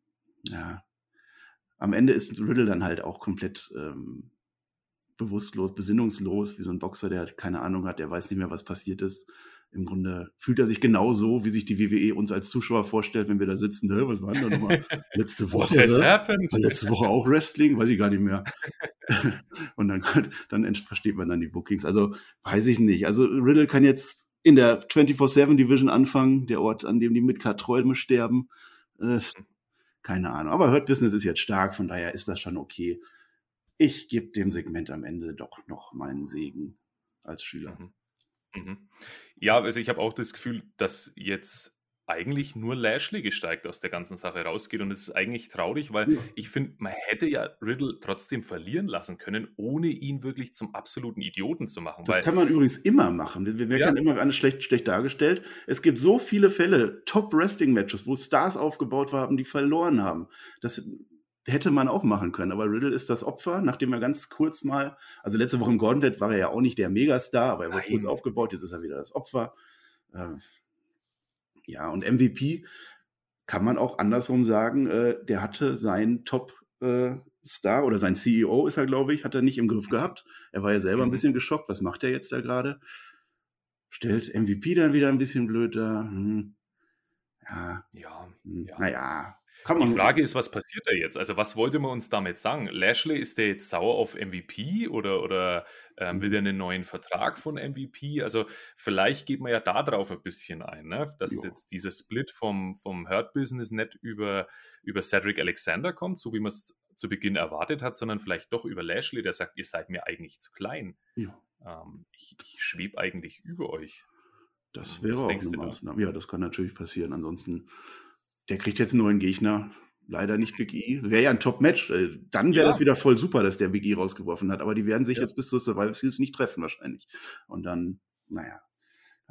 ja, am Ende ist Riddle dann halt auch komplett ähm, bewusstlos, besinnungslos, wie so ein Boxer, der keine Ahnung hat, der weiß nicht mehr, was passiert ist. Im Grunde fühlt er sich genauso, wie sich die WWE uns als Zuschauer vorstellt, wenn wir da sitzen. Hä, was war denn da nochmal letzte Woche? letzte Woche auch Wrestling, weiß ich gar nicht mehr. Und dann, dann versteht man dann die Bookings. Also weiß ich nicht. Also Riddle kann jetzt in der 24-7 Division anfangen, der Ort, an dem die Midcard-Träume sterben. Äh, keine Ahnung. Aber Hurt Business ist jetzt stark, von daher ist das schon okay ich gebe dem Segment am Ende doch noch meinen Segen als Schüler. Mhm. Mhm. Ja, also ich habe auch das Gefühl, dass jetzt eigentlich nur Lashley gesteigt aus der ganzen Sache rausgeht. Und es ist eigentlich traurig, weil ja. ich finde, man hätte ja Riddle trotzdem verlieren lassen können, ohne ihn wirklich zum absoluten Idioten zu machen. Das kann man übrigens immer machen. Wir, wir ja. immer alles schlecht, schlecht dargestellt. Es gibt so viele Fälle, Top-Wrestling-Matches, wo Stars aufgebaut haben, die verloren haben. Das hätte man auch machen können. Aber Riddle ist das Opfer, nachdem er ganz kurz mal, also letzte Woche im Gauntlet war er ja auch nicht der Megastar, aber er wurde kurz aufgebaut, jetzt ist er wieder das Opfer. Äh, ja, und MVP kann man auch andersrum sagen, äh, der hatte seinen Top-Star äh, oder sein CEO ist er, glaube ich, hat er nicht im Griff gehabt. Er war ja selber ein mhm. bisschen geschockt. Was macht er jetzt da gerade? Stellt MVP dann wieder ein bisschen blöd da. Hm. Ja. Ja. Hm. ja. Naja, die Frage ist, was passiert da jetzt? Also, was wollte man uns damit sagen? Lashley, ist der jetzt sauer auf MVP oder, oder ähm, will er einen neuen Vertrag von MVP? Also, vielleicht geht man ja da drauf ein bisschen ein, ne? dass jo. jetzt dieser Split vom, vom Hurt-Business nicht über, über Cedric Alexander kommt, so wie man es zu Beginn erwartet hat, sondern vielleicht doch über Lashley, der sagt, ihr seid mir eigentlich zu klein. Ähm, ich, ich schwebe eigentlich über euch. Das wäre auch eine Maßnahme. Ja, das kann natürlich passieren. Ansonsten der kriegt jetzt einen neuen Gegner. Leider nicht Big E. Wäre ja ein Top-Match. Äh, dann wäre ja. das wieder voll super, dass der Big E rausgeworfen hat. Aber die werden sich ja. jetzt bis zur Survival Series nicht treffen, wahrscheinlich. Und dann, naja.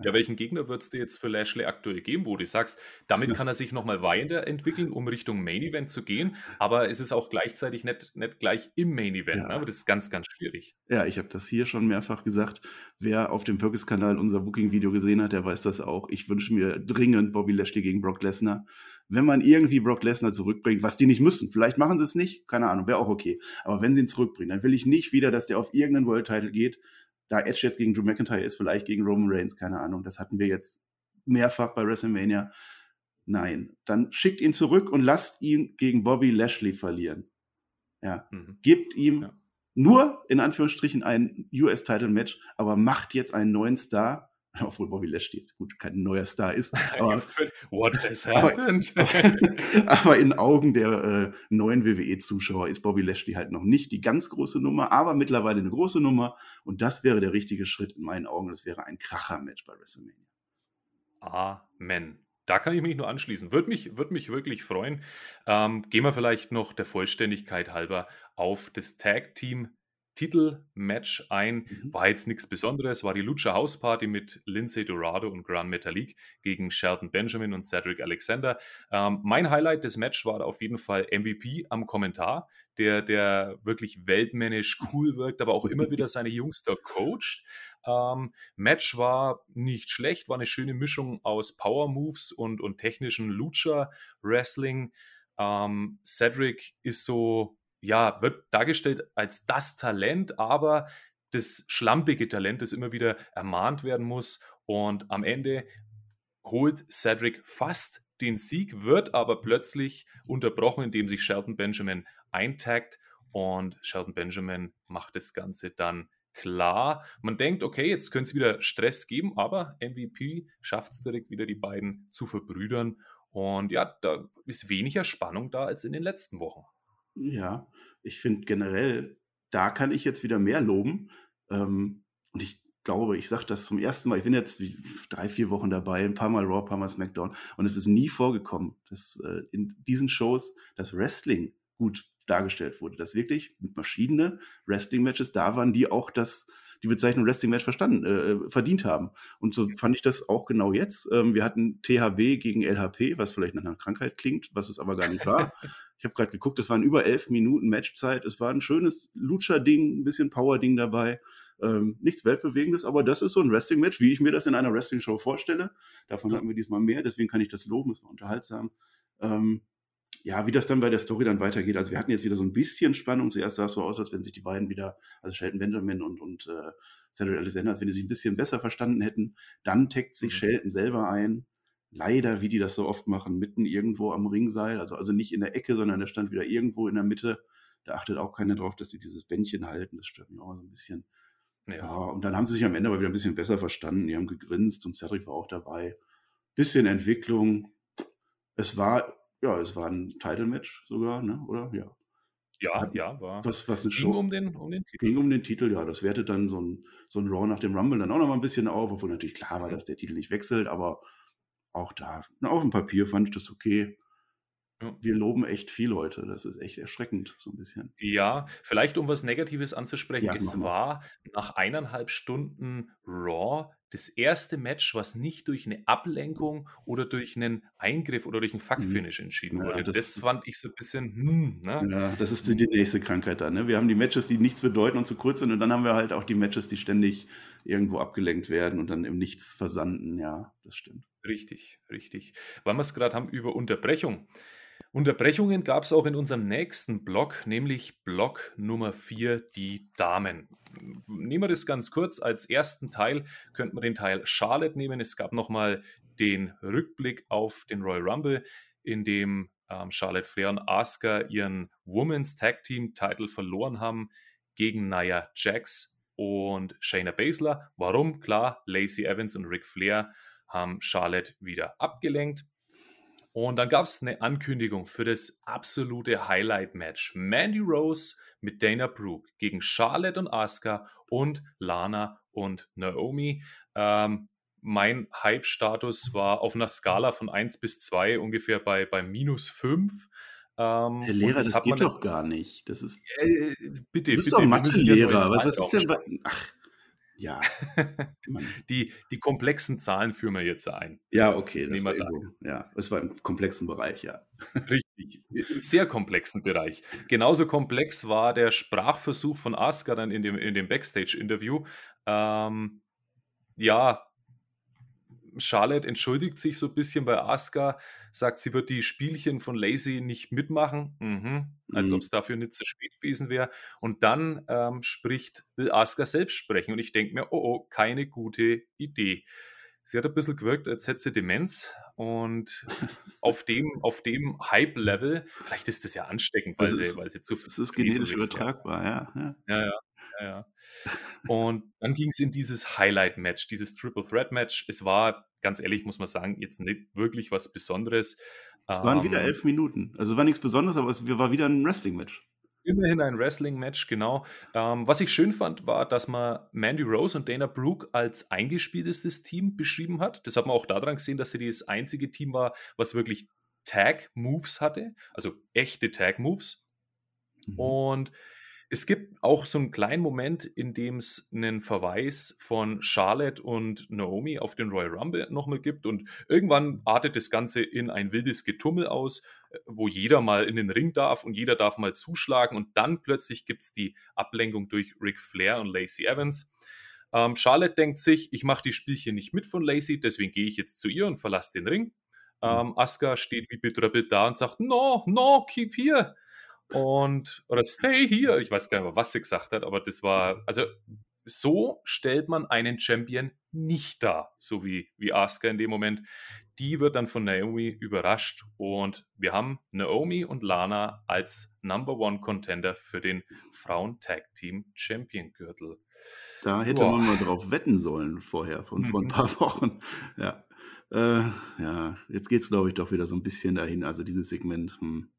Ja, welchen Gegner würdest du jetzt für Lashley aktuell geben, wo du sagst, damit kann er sich nochmal weiterentwickeln, um Richtung Main Event zu gehen, aber es ist auch gleichzeitig nicht, nicht gleich im Main Event, ja. ne? aber das ist ganz, ganz schwierig. Ja, ich habe das hier schon mehrfach gesagt. Wer auf dem Purkis-Kanal unser Booking-Video gesehen hat, der weiß das auch. Ich wünsche mir dringend Bobby Lashley gegen Brock Lesnar. Wenn man irgendwie Brock Lesnar zurückbringt, was die nicht müssen, vielleicht machen sie es nicht, keine Ahnung, wäre auch okay. Aber wenn sie ihn zurückbringen, dann will ich nicht wieder, dass der auf irgendeinen World-Title geht, da Edge jetzt gegen Drew McIntyre ist, vielleicht gegen Roman Reigns, keine Ahnung. Das hatten wir jetzt mehrfach bei WrestleMania. Nein, dann schickt ihn zurück und lasst ihn gegen Bobby Lashley verlieren. Ja, mhm. gebt ihm ja. nur in Anführungsstrichen ein US-Title-Match, aber macht jetzt einen neuen Star obwohl Bobby Lashley jetzt gut kein neuer Star ist. Aber, What has happened? Aber, aber in Augen der äh, neuen WWE-Zuschauer ist Bobby Lashley halt noch nicht die ganz große Nummer, aber mittlerweile eine große Nummer. Und das wäre der richtige Schritt in meinen Augen. Das wäre ein Kracher-Match bei WrestleMania. Amen. Da kann ich mich nur anschließen. Würde mich, würd mich wirklich freuen. Ähm, gehen wir vielleicht noch der Vollständigkeit halber auf das Tag-Team Titelmatch ein. Mhm. War jetzt nichts Besonderes, war die Lucha House Party mit Lindsay Dorado und Gran Metalik gegen Shelton Benjamin und Cedric Alexander. Ähm, mein Highlight des Matches war auf jeden Fall MVP am Kommentar, der, der wirklich weltmännisch cool wirkt, aber auch immer wieder seine Jungs da coacht. Ähm, Match war nicht schlecht, war eine schöne Mischung aus Power Moves und, und technischen Lucha Wrestling. Ähm, Cedric ist so ja, wird dargestellt als das Talent, aber das schlampige Talent, das immer wieder ermahnt werden muss. Und am Ende holt Cedric fast den Sieg, wird aber plötzlich unterbrochen, indem sich Shelton Benjamin eintaggt und Shelton Benjamin macht das Ganze dann klar. Man denkt, okay, jetzt könnte es wieder Stress geben, aber MVP schafft es direkt wieder, die beiden zu verbrüdern. Und ja, da ist weniger Spannung da als in den letzten Wochen. Ja, ich finde generell, da kann ich jetzt wieder mehr loben. Ähm, und ich glaube, ich sage das zum ersten Mal, ich bin jetzt drei, vier Wochen dabei, ein paar Mal Raw, ein paar Mal SmackDown. Und es ist nie vorgekommen, dass äh, in diesen Shows das Wrestling gut dargestellt wurde. Dass wirklich verschiedene Wrestling-Matches da waren, die auch das, die Bezeichnung Wrestling Match verstanden, äh, verdient haben. Und so fand ich das auch genau jetzt. Ähm, wir hatten THW gegen LHP, was vielleicht nach einer Krankheit klingt, was es aber gar nicht war. ich habe gerade geguckt, es waren über elf Minuten Matchzeit. Es war ein schönes Lucha-Ding, ein bisschen Power-Ding dabei. Ähm, nichts Weltbewegendes, aber das ist so ein Wrestling-Match, wie ich mir das in einer Wrestling-Show vorstelle. Davon hatten wir diesmal mehr, deswegen kann ich das loben, es war unterhaltsam. Ähm, ja, wie das dann bei der Story dann weitergeht. Also wir hatten jetzt wieder so ein bisschen Spannung. Zuerst sah es so aus, als wenn sich die beiden wieder, also Shelton Benjamin und, und äh, Cedric Alexander, als wenn die sich ein bisschen besser verstanden hätten. Dann taggt sich mhm. Shelton selber ein. Leider, wie die das so oft machen, mitten irgendwo am Ringseil. Also, also nicht in der Ecke, sondern der stand wieder irgendwo in der Mitte. Da achtet auch keiner drauf, dass sie dieses Bändchen halten. Das stört mich auch mal so ein bisschen. Ja. ja, und dann haben sie sich am Ende aber wieder ein bisschen besser verstanden. Die haben gegrinst und Cedric war auch dabei. Bisschen Entwicklung. Es war ja, es war ein Title-Match sogar, ne? oder? Ja. Ja, ja, war. Was, was eine ging um den, um den Titel. Ging um den Titel, ja. Das wertet dann so ein, so ein Raw nach dem Rumble dann auch noch mal ein bisschen auf, obwohl natürlich klar war, dass der Titel nicht wechselt, aber auch da, na, auf dem Papier fand ich das okay. Ja. Wir loben echt viel heute. Das ist echt erschreckend, so ein bisschen. Ja, vielleicht um was Negatives anzusprechen. Ja, es war nach eineinhalb Stunden Raw das erste Match, was nicht durch eine Ablenkung oder durch einen Eingriff oder durch einen Fuck-Finish mhm. entschieden ja, wurde. Das, das, fand ich so ein bisschen, hm, ne? Ja, das ist die, die nächste Krankheit da. Ne? Wir haben die Matches, die nichts bedeuten und zu kurz sind und dann haben wir halt auch die Matches, die ständig irgendwo abgelenkt werden und dann im Nichts versanden. Ja, das stimmt. Richtig, richtig. Weil wir es gerade haben über Unterbrechung. Unterbrechungen gab es auch in unserem nächsten Block, nämlich Block Nummer 4, die Damen. Nehmen wir das ganz kurz. Als ersten Teil könnten wir den Teil Charlotte nehmen. Es gab nochmal den Rückblick auf den Royal Rumble, in dem ähm, Charlotte Flair und Asuka ihren Women's Tag Team Title verloren haben gegen Nia Jax und Shayna Baszler. Warum? Klar, Lacey Evans und Ric Flair haben Charlotte wieder abgelenkt. Und dann gab es eine Ankündigung für das absolute Highlight-Match. Mandy Rose mit Dana Brooke gegen Charlotte und Asuka und Lana und Naomi. Ähm, mein Hype-Status war auf einer Skala von 1 bis 2 ungefähr bei, bei minus 5. Ähm, Herr Lehrer, das, das geht doch gar nicht. Das ist. Äh, bitte, du bist bitte, doch Mathelehrer. Was ist denn. Ach. Ja. die, die komplexen Zahlen führen wir jetzt ein. Ja, okay. Das, das war irgendwo, ja, es war im komplexen Bereich, ja. Richtig, im sehr komplexen Bereich. Genauso komplex war der Sprachversuch von Asuka dann in dem, in dem Backstage-Interview. Ähm, ja, Charlotte entschuldigt sich so ein bisschen bei Asuka, sagt, sie wird die Spielchen von Lacey nicht mitmachen, mhm. als mhm. ob es dafür nicht zu spät gewesen wäre. Und dann ähm, spricht, will Asuka selbst sprechen. Und ich denke mir, oh, oh, keine gute Idee. Sie hat ein bisschen gewirkt, als hätte sie Demenz. Und auf dem, auf dem Hype-Level, vielleicht ist das ja ansteckend, weil, sie, weil sie zu viel. Das ist genetisch übertragbar, ja. Ja, ja. ja. Ja, Und dann ging es in dieses Highlight-Match, dieses Triple Threat-Match. Es war, ganz ehrlich, muss man sagen, jetzt nicht wirklich was Besonderes. Es waren wieder ähm, elf Minuten. Also war nichts Besonderes, aber es war wieder ein Wrestling-Match. Immerhin ein Wrestling-Match, genau. Ähm, was ich schön fand, war, dass man Mandy Rose und Dana Brooke als eingespieltes Team beschrieben hat. Das hat man auch daran gesehen, dass sie das einzige Team war, was wirklich Tag-Moves hatte, also echte Tag-Moves. Mhm. Und es gibt auch so einen kleinen Moment, in dem es einen Verweis von Charlotte und Naomi auf den Royal Rumble nochmal gibt und irgendwann artet das Ganze in ein wildes Getummel aus, äh, wo jeder mal in den Ring darf und jeder darf mal zuschlagen und dann plötzlich gibt es die Ablenkung durch Ric Flair und Lacey Evans. Ähm, Charlotte denkt sich, ich mache die Spielchen nicht mit von Lacey, deswegen gehe ich jetzt zu ihr und verlasse den Ring. Mhm. Ähm, Asuka steht wie betröppelt da und sagt, no, no, keep here und oder stay here. Ich weiß gar nicht mehr, was sie gesagt hat, aber das war, also so stellt man einen Champion nicht dar, so wie, wie Asuka in dem Moment. Die wird dann von Naomi überrascht und wir haben Naomi und Lana als Number One Contender für den Frauen Tag Team Champion Gürtel. Da hätte Boah. man mal drauf wetten sollen vorher, von vor ein mhm. paar Wochen. Ja, äh, ja jetzt geht es, glaube ich, doch wieder so ein bisschen dahin. Also dieses Segment. Hm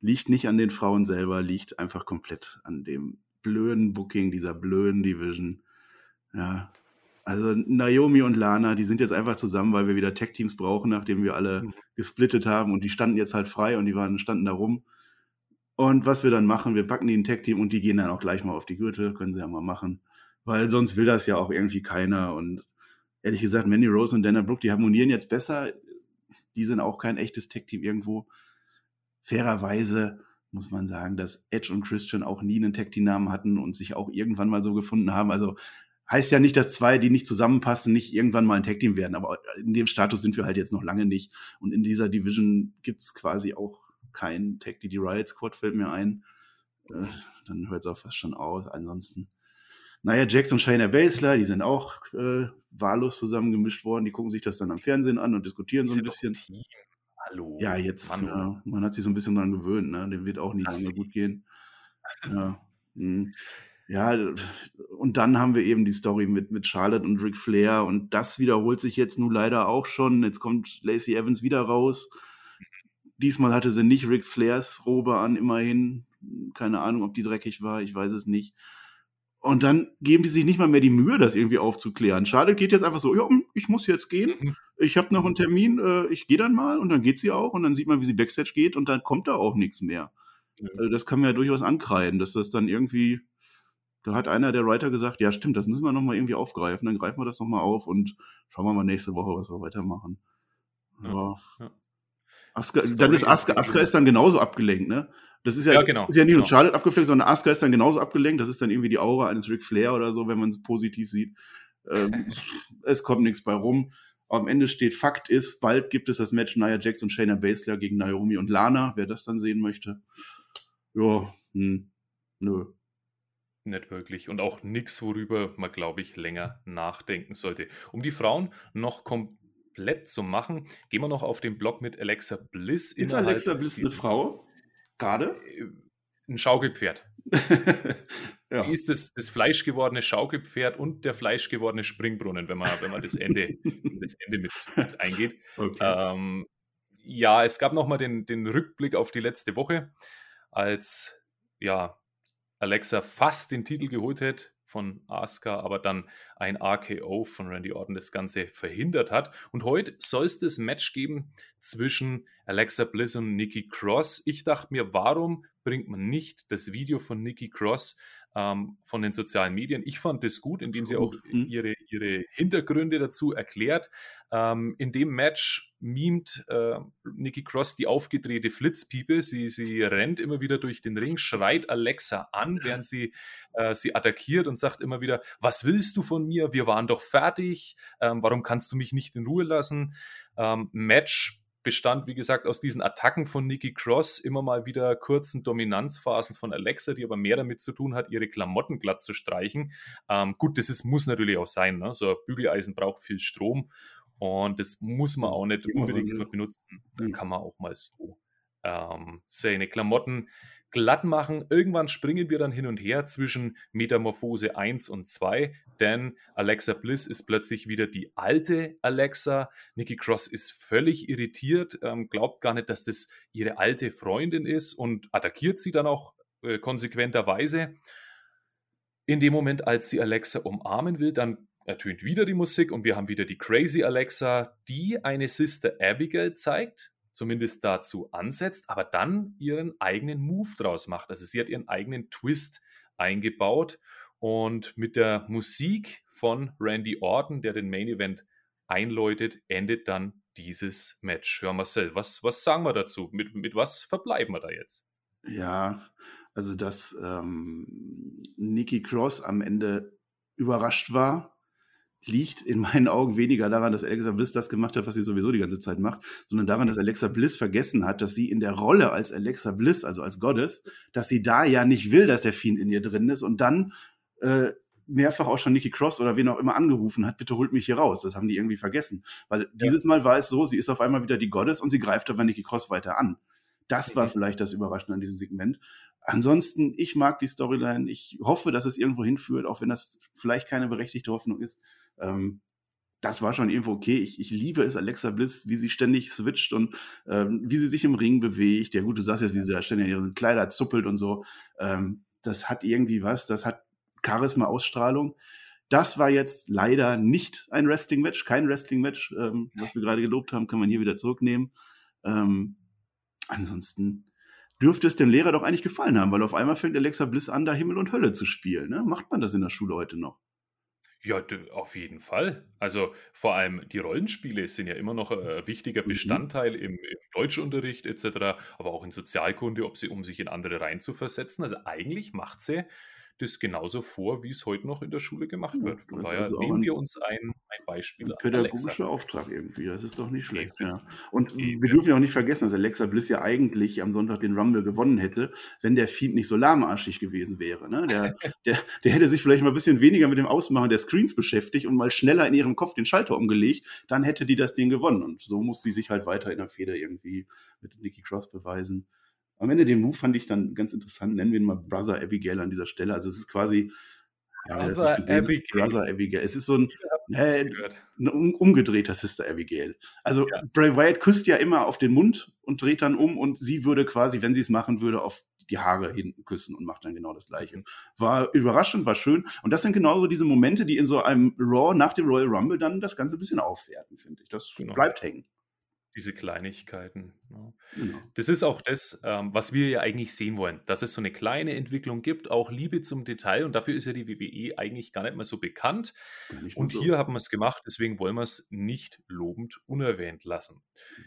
liegt nicht an den Frauen selber, liegt einfach komplett an dem blöden Booking dieser blöden Division. Ja, also Naomi und Lana, die sind jetzt einfach zusammen, weil wir wieder Tech-Teams brauchen, nachdem wir alle mhm. gesplittet haben und die standen jetzt halt frei und die waren, standen da rum. Und was wir dann machen, wir packen die in Tech-Team und die gehen dann auch gleich mal auf die Gürtel, können sie ja mal machen. weil sonst will das ja auch irgendwie keiner. Und ehrlich gesagt, Mandy Rose und Dana Brooke, die harmonieren jetzt besser. Die sind auch kein echtes Tech-Team irgendwo. Fairerweise muss man sagen, dass Edge und Christian auch nie einen Tag-Team-Namen hatten und sich auch irgendwann mal so gefunden haben. Also heißt ja nicht, dass zwei, die nicht zusammenpassen, nicht irgendwann mal ein Tag-Team werden. Aber in dem Status sind wir halt jetzt noch lange nicht. Und in dieser Division gibt es quasi auch kein Tag, die die Riot Squad fällt mir ein. Äh, dann hört es auch fast schon aus. Ansonsten, naja, Jax und Shayna Baszler, die sind auch äh, wahllos zusammengemischt worden. Die gucken sich das dann am Fernsehen an und diskutieren so ein bisschen. Hallo. Ja, jetzt, Mann, ja, man hat sich so ein bisschen daran gewöhnt, ne? Dem wird auch nicht lange gut gehen. Ja. Hm. Ja, und dann haben wir eben die Story mit, mit Charlotte und Ric Flair und das wiederholt sich jetzt nun leider auch schon. Jetzt kommt Lacey Evans wieder raus. Diesmal hatte sie nicht Ric Flairs Robe an, immerhin. Keine Ahnung, ob die dreckig war, ich weiß es nicht. Und dann geben die sich nicht mal mehr die Mühe, das irgendwie aufzuklären. Charlotte geht jetzt einfach so, ja, ich muss jetzt gehen. Mhm. Ich habe noch einen Termin, äh, ich gehe dann mal und dann geht sie auch und dann sieht man, wie sie Backstage geht und dann kommt da auch nichts mehr. Also das kann man ja durchaus ankreiden, dass das dann irgendwie da hat einer der Writer gesagt, ja stimmt, das müssen wir nochmal irgendwie aufgreifen, dann greifen wir das nochmal auf und schauen wir mal nächste Woche, was wir weitermachen. Ja. ja. Aska, dann ist Aska, Aska ist dann genauso abgelenkt, ne? Das ist ja, ja, genau, ist ja nicht genau. nur Charlotte abgefleckt, sondern Aska ist dann genauso abgelenkt. Das ist dann irgendwie die Aura eines Ric Flair oder so, wenn man es positiv sieht. Ähm, es kommt nichts bei rum. Am Ende steht, Fakt ist, bald gibt es das Match Nia Jax und Shayna Baszler gegen Naomi und Lana, wer das dann sehen möchte. Ja, hm, nö. Nicht wirklich. Und auch nichts, worüber man, glaube ich, länger nachdenken sollte. Um die Frauen noch komplett zu machen, gehen wir noch auf den Blog mit Alexa Bliss. Ist Alexa Bliss eine Frau? Gerade? Äh, ein Schaukelpferd. ja. Die ist das, das fleischgewordene Schaukelpferd und der fleischgewordene Springbrunnen, wenn man, wenn man das Ende, das Ende mit, mit eingeht. Okay. Ähm, ja, es gab nochmal den, den Rückblick auf die letzte Woche, als ja, Alexa fast den Titel geholt hätte von Asuka, aber dann ein RKO von Randy Orton das Ganze verhindert hat. Und heute soll es das Match geben zwischen Alexa Bliss und Nikki Cross. Ich dachte mir, warum bringt man nicht das Video von Nikki Cross ähm, von den sozialen Medien. Ich fand das gut, indem sie auch mhm. ihre, ihre Hintergründe dazu erklärt. Ähm, in dem Match mimt äh, Nikki Cross die aufgedrehte Flitzpiepe. Sie, sie rennt immer wieder durch den Ring, schreit Alexa an, während sie äh, sie attackiert und sagt immer wieder, was willst du von mir? Wir waren doch fertig. Ähm, warum kannst du mich nicht in Ruhe lassen? Ähm, Match bestand, wie gesagt, aus diesen Attacken von Nikki Cross, immer mal wieder kurzen Dominanzphasen von Alexa, die aber mehr damit zu tun hat, ihre Klamotten glatt zu streichen. Ähm, gut, das ist, muss natürlich auch sein. Ne? So ein Bügeleisen braucht viel Strom und das muss man auch nicht unbedingt immer benutzen. Dann kann man auch mal so ähm, seine Klamotten glatt machen. Irgendwann springen wir dann hin und her zwischen Metamorphose 1 und 2, denn Alexa Bliss ist plötzlich wieder die alte Alexa. Nikki Cross ist völlig irritiert, ähm, glaubt gar nicht, dass das ihre alte Freundin ist und attackiert sie dann auch äh, konsequenterweise. In dem Moment, als sie Alexa umarmen will, dann ertönt wieder die Musik und wir haben wieder die Crazy Alexa, die eine Sister Abigail zeigt, zumindest dazu ansetzt, aber dann ihren eigenen Move draus macht. Also sie hat ihren eigenen Twist eingebaut und mit der Musik von Randy Orton, der den Main Event einläutet, endet dann dieses Match. Ja, Marcel, was, was sagen wir dazu? Mit, mit was verbleiben wir da jetzt? Ja, also dass ähm, Nikki Cross am Ende überrascht war, liegt in meinen Augen weniger daran, dass Alexa Bliss das gemacht hat, was sie sowieso die ganze Zeit macht, sondern daran, dass Alexa Bliss vergessen hat, dass sie in der Rolle als Alexa Bliss, also als Goddess, dass sie da ja nicht will, dass der Fiend in ihr drin ist und dann äh, mehrfach auch schon Nikki Cross oder wen auch immer angerufen hat, bitte holt mich hier raus. Das haben die irgendwie vergessen. Weil ja. dieses Mal war es so, sie ist auf einmal wieder die Goddess und sie greift aber Nikki Cross weiter an. Das war mhm. vielleicht das Überraschende an diesem Segment. Ansonsten, ich mag die Storyline. Ich hoffe, dass es irgendwo hinführt, auch wenn das vielleicht keine berechtigte Hoffnung ist. Ähm, das war schon irgendwo okay. Ich, ich liebe es, Alexa Bliss, wie sie ständig switcht und ähm, wie sie sich im Ring bewegt. Ja gut, du sagst jetzt, wie sie da ständig ihre Kleider zuppelt und so. Ähm, das hat irgendwie was, das hat Charisma, Ausstrahlung. Das war jetzt leider nicht ein Wrestling-Match, kein Wrestling-Match. Ähm, was wir gerade gelobt haben, kann man hier wieder zurücknehmen. Ähm, ansonsten dürfte es dem Lehrer doch eigentlich gefallen haben, weil auf einmal fängt Alexa Bliss an, da Himmel und Hölle zu spielen. Ne? Macht man das in der Schule heute noch? Ja, auf jeden Fall. Also, vor allem die Rollenspiele sind ja immer noch äh, ein wichtiger Mhm. Bestandteil im im Deutschunterricht et cetera, aber auch in Sozialkunde, ob sie um sich in andere reinzuversetzen. Also, eigentlich macht sie das genauso vor, wie es heute noch in der Schule gemacht Ja, wird. Von daher also nehmen ein wir uns ein ein Beispiel ein an Alexa. pädagogischer Auftrag irgendwie. Das ist doch nicht schlecht, Eben, ja. Und wir eben. dürfen ja auch nicht vergessen, dass Alexa Bliss ja eigentlich am Sonntag den Rumble gewonnen hätte, wenn der Feed nicht so lahmarschig gewesen wäre, ne? Der der der hätte sich vielleicht mal 'n bisschen weniger mit dem Ausmachen der Screens beschäftigt und mal schneller in ihrem Kopf den Schalter umgelegt, dann hätte die das Ding gewonnen. Und so muss sie sich halt weiter in der Fehde irgendwie mit Nikki Cross beweisen. Am Ende den Move fand ich dann ganz interessant, nennen wir ihn mal Brother Abigail an dieser Stelle. Also, es ist quasi ja, Brother gesehen Abigail. Brother Abigail. Es ist so 'n Jeder hat was ne, gehört. 'n um umgedrehter Sister Abigail. Also, Ja. Bray Wyatt küsst ja immer auf den Mund und dreht dann um und sie würde quasi, wenn sie's machen würde, auf die Haare hinten küssen und macht dann genau das Gleiche. Mhm. War überraschend, war schön. Und das sind genauso diese Momente, die in so einem Raw nach dem Royal Rumble dann das Ganze 'n bisschen aufwerten, finde ich. Das Genau. bleibt hängen. Diese Kleinigkeiten, ja. Genau. Das ist auch das, ähm, was wir ja eigentlich sehen wollen, dass es so 'ne kleine Entwicklung gibt, auch Liebe zum Detail und dafür ist ja die WWE eigentlich gar nicht mal so bekannt. Und so. hier haben wir's gemacht, deswegen wollen wir's nicht lobend unerwähnt lassen.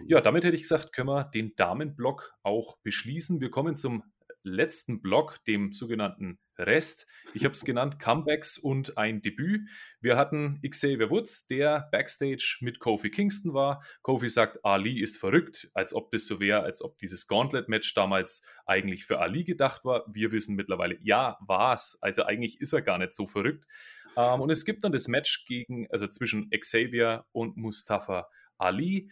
Ja, Mhm. damit hätte ich gesagt, können wir den Damenblock auch beschließen. Wir kommen zum letzten Block, dem sogenannten Rest. Ich habe es genannt Comebacks und ein Debüt. Wir hatten Xavier Woods, der backstage mit Kofi Kingston war. Kofi sagt, Ali ist verrückt, als ob das so wäre, als ob dieses Gauntlet-Match damals eigentlich für Ali gedacht war. Wir wissen mittlerweile, ja, war's. Also eigentlich ist er gar nicht so verrückt. Ähm, und es gibt dann das Match gegen, also zwischen Xavier und Mustafa Ali.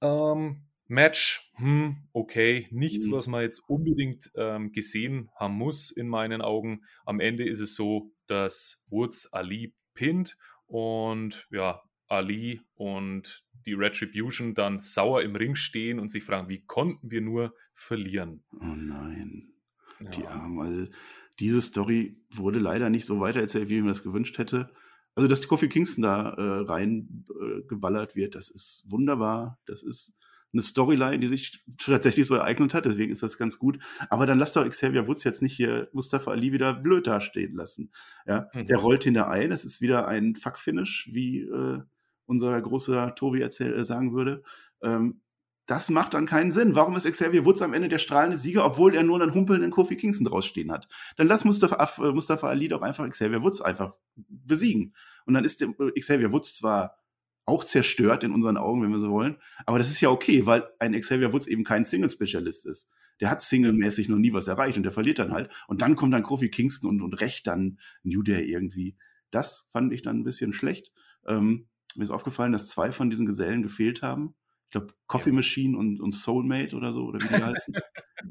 Ähm, Match, hm, okay, nichts, Mhm. was man jetzt unbedingt ähm, gesehen haben muss, in meinen Augen. Am Ende ist es so, dass Woods Ali pinnt und ja, Ali und die Retribution dann sauer im Ring stehen und sich fragen, wie konnten wir nur verlieren? Oh nein. Die Ja. Armen. Also, diese Story wurde leider nicht so weitererzählt, wie ich mir das gewünscht hätte. Also, dass Kofi Kingston da äh, rein äh, geballert wird, das ist wunderbar. Das ist 'ne Storyline, die sich tatsächlich so ereignet hat, deswegen ist das ganz gut. Aber dann lass doch Xavier Woods jetzt nicht hier Mustafa Ali wieder blöd dastehen lassen. Ja, der Mhm. rollt hinter ein. Es ist wieder ein Fuck-Finish, wie äh, unser großer Tobi erzähl äh, sagen würde. Ähm, das macht dann keinen Sinn. Warum ist Xavier Woods am Ende der strahlende Sieger, obwohl er nur einen humpelnden Kofi Kingston drausstehen hat? Dann lass Mustafa, Af- äh, Mustafa Ali doch einfach Xavier Woods einfach besiegen. Und dann ist der, äh, Xavier Woods zwar auch zerstört in unseren Augen, wenn wir so wollen, aber das ist ja okay, weil ein Xavier Woods eben kein Single-Spezialist ist. Der hat singlemäßig noch nie was erreicht und der verliert dann halt. Und dann kommt dann Kofi Kingston und, und rächt dann New Day irgendwie. Das fand ich dann ein bisschen schlecht. Ähm, mir ist aufgefallen, dass zwei von diesen Gesellen gefehlt haben. Ich glaube, Coffee. Machine und, und Soulmate oder so, oder wie die heißen.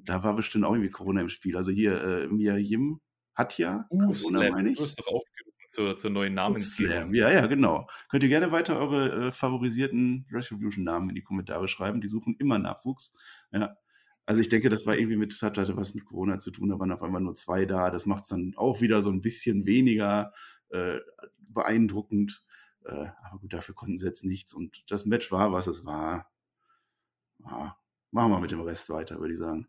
da war bestimmt auch irgendwie Corona im Spiel. Also hier, äh, Mia Yim hat ja Uh, Corona, meine ich. du hast doch aufgerufen zur, zur neuen Namensgebung. Ja, ja, genau. Könnt ihr gerne weiter eure äh, favorisierten Retribution-Namen in die Kommentare schreiben. Die suchen immer Nachwuchs. Ja. Also ich denke, das war irgendwie mit, das hat was mit Corona zu tun, da waren auf einmal nur zwei da. Das macht es dann auch wieder so ein bisschen weniger äh, beeindruckend. Äh, aber gut, dafür konnten sie jetzt nichts. Und das Match war, was es war. Ja, machen wir mit dem Rest weiter, würde ich sagen.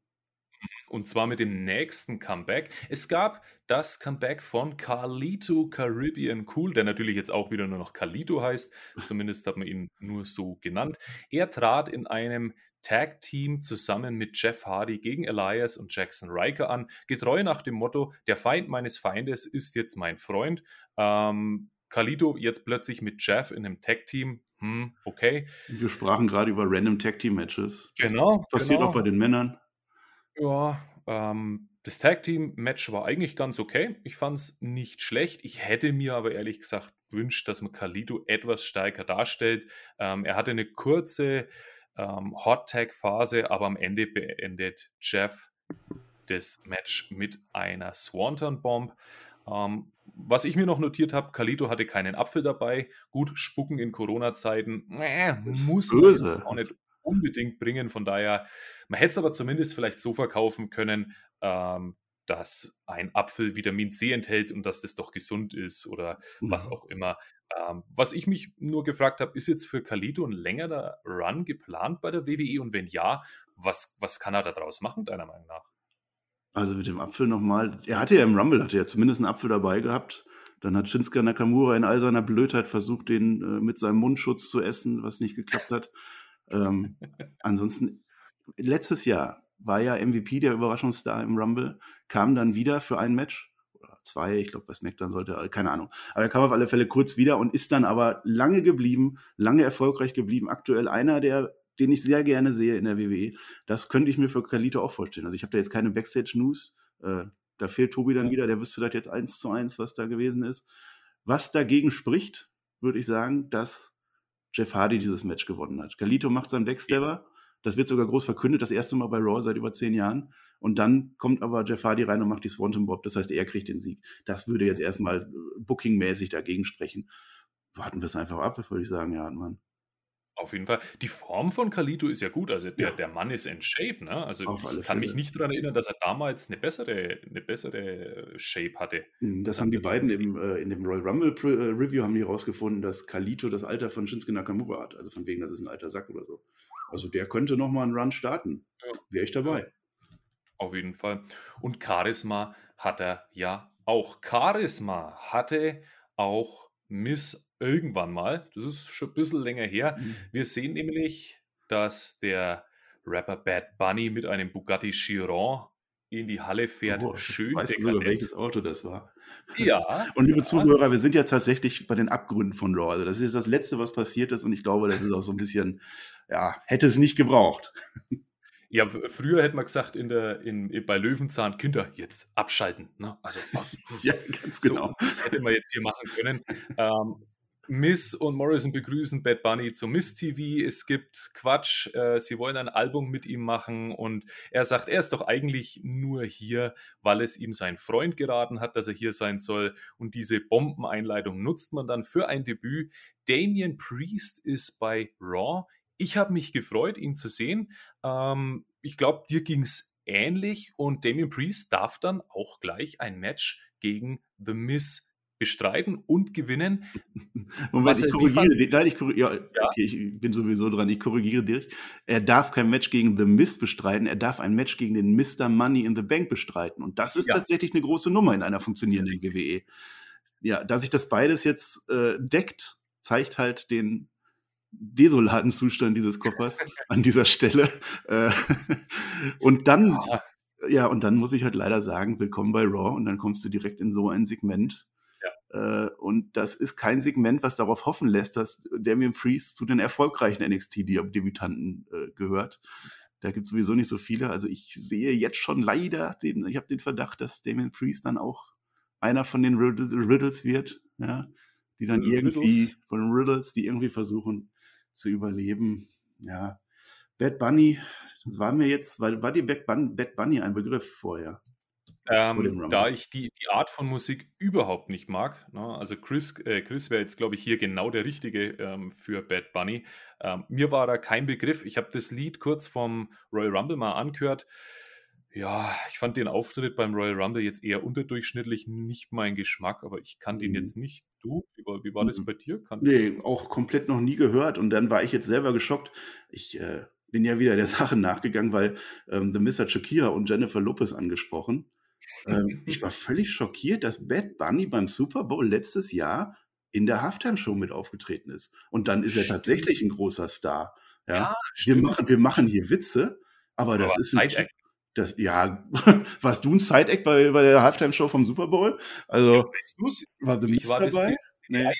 Und zwar mit dem nächsten Comeback. Es gab das Comeback von Carlito Caribbean Cool, der natürlich jetzt auch wieder nur noch Carlito heißt. Zumindest hat man ihn nur so genannt. Er trat in einem Tag Team zusammen mit Jeff Hardy gegen Elias und Jackson Riker an, getreu nach dem Motto: Der Feind meines Feindes ist jetzt mein Freund. Ähm, Carlito jetzt plötzlich mit Jeff in einem Tag Team. Hm, okay. Wir sprachen gerade über Random Tag Team Matches. Genau. Passiert genau. auch bei den Männern. Ja, ähm, das Tag Team Match war eigentlich ganz okay. Ich fand es nicht schlecht. Ich hätte mir aber ehrlich gesagt gewünscht, dass man Carlito etwas stärker darstellt. Ähm, er hatte eine kurze ähm, Hot Tag Phase, aber am Ende beendet Jeff das Match mit einer Swanton Bomb. Ähm, was ich mir noch notiert habe, Carlito hatte keinen Apfel dabei. Gut, Spucken in Corona-Zeiten äh, muss man auch nicht unbedingt bringen. Von daher, man hätte es aber zumindest vielleicht so verkaufen können, ähm, dass ein Apfel Vitamin C enthält und dass das doch gesund ist oder was Ja. auch immer. Ähm, was ich mich nur gefragt habe, ist jetzt für Carlito ein längerer Run geplant bei der WWE und wenn ja, was, was kann er daraus machen, deiner Meinung nach? Also mit dem Apfel nochmal. Er hatte ja im Rumble, hatte ja zumindest einen Apfel dabei gehabt. Dann hat Shinsuke Nakamura in all seiner Blödheit versucht, den äh, mit seinem Mundschutz zu essen, was nicht geklappt hat. Ähm, ansonsten, letztes Jahr war ja MVP der Überraschungsstar im Rumble, kam dann wieder für ein Match oder zwei, ich glaube, bei SmackDown sollte, keine Ahnung. Aber er kam auf alle Fälle kurz wieder und ist dann aber lange geblieben, lange erfolgreich geblieben. Aktuell einer der den ich sehr gerne sehe in der WWE. Das könnte ich mir für Kalito auch vorstellen. Also ich habe da jetzt keine Backstage-News. Äh, da fehlt Tobi dann ja. wieder, der wüsste das jetzt eins zu eins, was da gewesen ist. Was dagegen spricht, würde ich sagen, dass Jeff Hardy dieses Match gewonnen hat. Kalito macht seinen Backstabber. Das wird sogar groß verkündet, das erste Mal bei Raw seit über zehn Jahren. Und dann kommt aber Jeff Hardy rein und macht die Swanton Bob. Das heißt, er kriegt den Sieg. Das würde jetzt erstmal äh, bookingmäßig dagegen sprechen. Warten wir es einfach ab, würde ich sagen, ja, Mann. Auf jeden Fall. Die Form von Kalito ist ja gut. Also der, ja. der Mann ist in Shape, ne? Also Auf ich kann mich nicht daran erinnern, dass er damals eine bessere, eine bessere Shape hatte. Hm, das haben die beiden im, äh, in dem Royal Rumble äh, Review haben die rausgefunden, dass Kalito das Alter von Shinsuke Nakamura hat. Also von wegen, das ist ein alter Sack oder so. Also der könnte nochmal einen Run starten. Ja. Wäre ich dabei. Auf jeden Fall. Und Charisma hat er ja auch. Charisma hatte auch Miss irgendwann mal. Das ist schon ein bisschen länger her. Mhm. Wir sehen nämlich, dass der Rapper Bad Bunny mit einem Bugatti Chiron in die Halle fährt. Oh, Schön weißt du sogar, welches Auto das war? Ja. Und liebe ja. Zuhörer, wir sind ja tatsächlich bei den Abgründen von Raw. Also das ist das Letzte, was passiert ist und ich glaube, das ist auch so ein bisschen, ja, hätte es nicht gebraucht. Ja, früher hätte man gesagt in der, in, bei Löwenzahn, Kinder, jetzt abschalten. Ne? Also, was, ja, ganz genau. So, das hätte man jetzt hier machen können. ähm, Miss und Morrison begrüßen Bad Bunny zum Miss TV. Es gibt Quatsch. Äh, sie wollen ein Album mit ihm machen und er sagt, er ist doch eigentlich nur hier, weil es ihm sein Freund geraten hat, dass er hier sein soll. Und diese Bombeneinleitung nutzt man dann für ein Debüt. Damien Priest ist bei Raw. Ich habe mich gefreut, ihn zu sehen. Ähm, ich glaube, dir ging es ähnlich und Damien Priest darf dann auch gleich ein Match gegen The Miss bestreiten und gewinnen. Moment, ich korrigiere. Nein, ich korrigiere, ja, ja. Okay, ich bin sowieso dran. Ich korrigiere dich. Er darf kein Match gegen The Miz bestreiten. Er darf ein Match gegen den Mr. Money in the Bank bestreiten. Und das ist ja. tatsächlich eine große Nummer in einer funktionierenden WWE. Ja, dass sich das beides jetzt äh, deckt, zeigt halt den desolaten Zustand dieses Koffers an dieser Stelle. Äh, und dann, ja. ja, und dann muss ich halt leider sagen, willkommen bei Raw. Und dann kommst du direkt in so ein Segment und das ist kein Segment, was darauf hoffen lässt, dass Damien Priest zu den erfolgreichen NXT-Debütanten äh, gehört. Da gibt es sowieso nicht so viele. Also ich sehe jetzt schon leider, den, ich habe den Verdacht, dass Damien Priest dann auch einer von den Riddles wird, ja, die dann Riddles. irgendwie von den Riddles, die irgendwie versuchen zu überleben. Ja, Bad Bunny, das war mir jetzt, war, war dir Bad Bunny ein Begriff vorher? Ähm, da ich die, die Art von Musik überhaupt nicht mag. Ne? Also Chris, äh, Chris wäre jetzt, glaube ich, hier genau der Richtige ähm, für Bad Bunny. Ähm, mir war da kein Begriff. Ich habe das Lied kurz vom Royal Rumble mal angehört. Ja, ich fand den Auftritt beim Royal Rumble jetzt eher unterdurchschnittlich, nicht mein Geschmack, aber ich kann den mhm. jetzt nicht. Du, wie war, wie war das mhm. bei dir? Kann nee, auch komplett noch nie gehört und dann war ich jetzt selber geschockt. Ich äh, bin ja wieder der Sache nachgegangen, weil ähm, The Mr. Shakira und Jennifer Lopez angesprochen. Ähm, ich war völlig schockiert, dass Bad Bunny beim Super Bowl letztes Jahr in der Halftime-Show mit aufgetreten ist. Und dann ist er tatsächlich ein großer Star. Ja, ja wir, machen, wir machen hier Witze, aber das aber ist ein. Das, ja, warst du ein Side-Act bei, bei der Halftime-Show vom Super Bowl? Also, war The Mist dabei? Nee.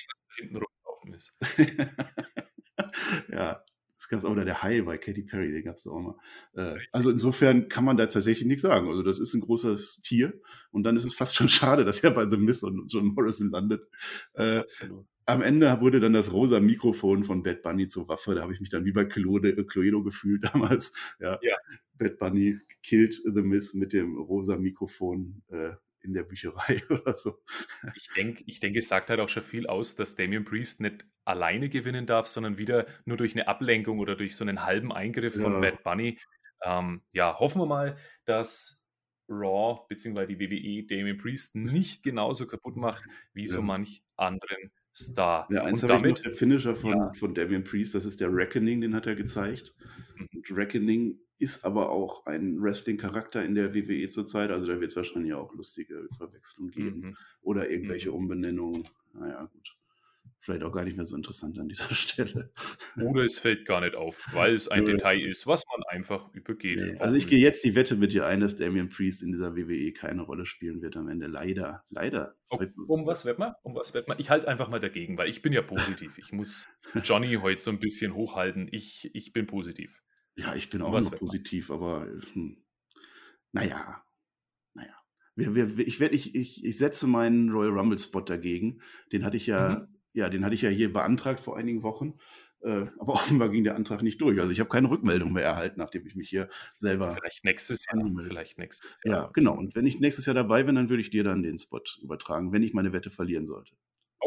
ja, gab es auch, oder der Hai bei Katy Perry, den gab es da auch mal. Äh, also insofern kann man da tatsächlich nichts sagen. Also das ist ein großes Tier und dann ist es fast schon schade, dass er bei The Miss und John Morrison landet. Äh, am Ende wurde dann das rosa Mikrofon von Bad Bunny zur Waffe. Da habe ich mich dann wie bei Cluedo, Cluedo gefühlt damals. Ja. ja. Bad Bunny killt The Miss mit dem rosa Mikrofon. Äh, in der Bücherei oder so. Ich denke, ich denk, es sagt halt auch schon viel aus, dass Damien Priest nicht alleine gewinnen darf, sondern wieder nur durch eine Ablenkung oder durch so einen halben Eingriff ja. von Bad Bunny. Ähm, ja, hoffen wir mal, dass Raw bzw. die WWE Damien Priest nicht genauso kaputt macht wie ja. so manch anderen Star. Ja, eins habe damit, der Finisher von, ja. von Damien Priest, das ist der Reckoning, den hat er gezeigt. Mhm. Reckoning ist aber auch ein Wrestling-Charakter in der WWE zurzeit. Also da wird es wahrscheinlich auch lustige Verwechslungen geben. Mhm. Oder irgendwelche Mhm. Umbenennungen. Naja, gut. Vielleicht auch gar nicht mehr so interessant an dieser Stelle. Oder es fällt gar nicht auf, weil es ein. Detail ist, was man einfach übergeht. Nee, also ich gehe jetzt die Wette mit dir ein, dass Damian Priest in dieser WWE keine Rolle spielen wird am Ende. Leider, leider. Um, um was wird man? Um was wird man? Ich halte einfach mal dagegen, weil ich bin ja positiv. Ich muss Johnny heute so ein bisschen hochhalten. Ich, ich bin positiv. Ja, ich bin auch noch positiv, aber hm, naja, naja. Wir, wir, ich, werd, ich, ich, ich setze meinen Royal Rumble Spot dagegen. Den hatte ich ja, Mhm. ja, den hatte ich ja hier beantragt vor einigen Wochen. Äh, aber offenbar ging der Antrag nicht durch. Also ich habe keine Rückmeldung mehr erhalten, nachdem ich mich hier selber. Vielleicht nächstes Jahr. angemeldet. Vielleicht nächstes Ja, Jahr. genau. Und wenn ich nächstes Jahr dabei bin, dann würde ich dir dann den Spot übertragen, wenn ich meine Wette verlieren sollte.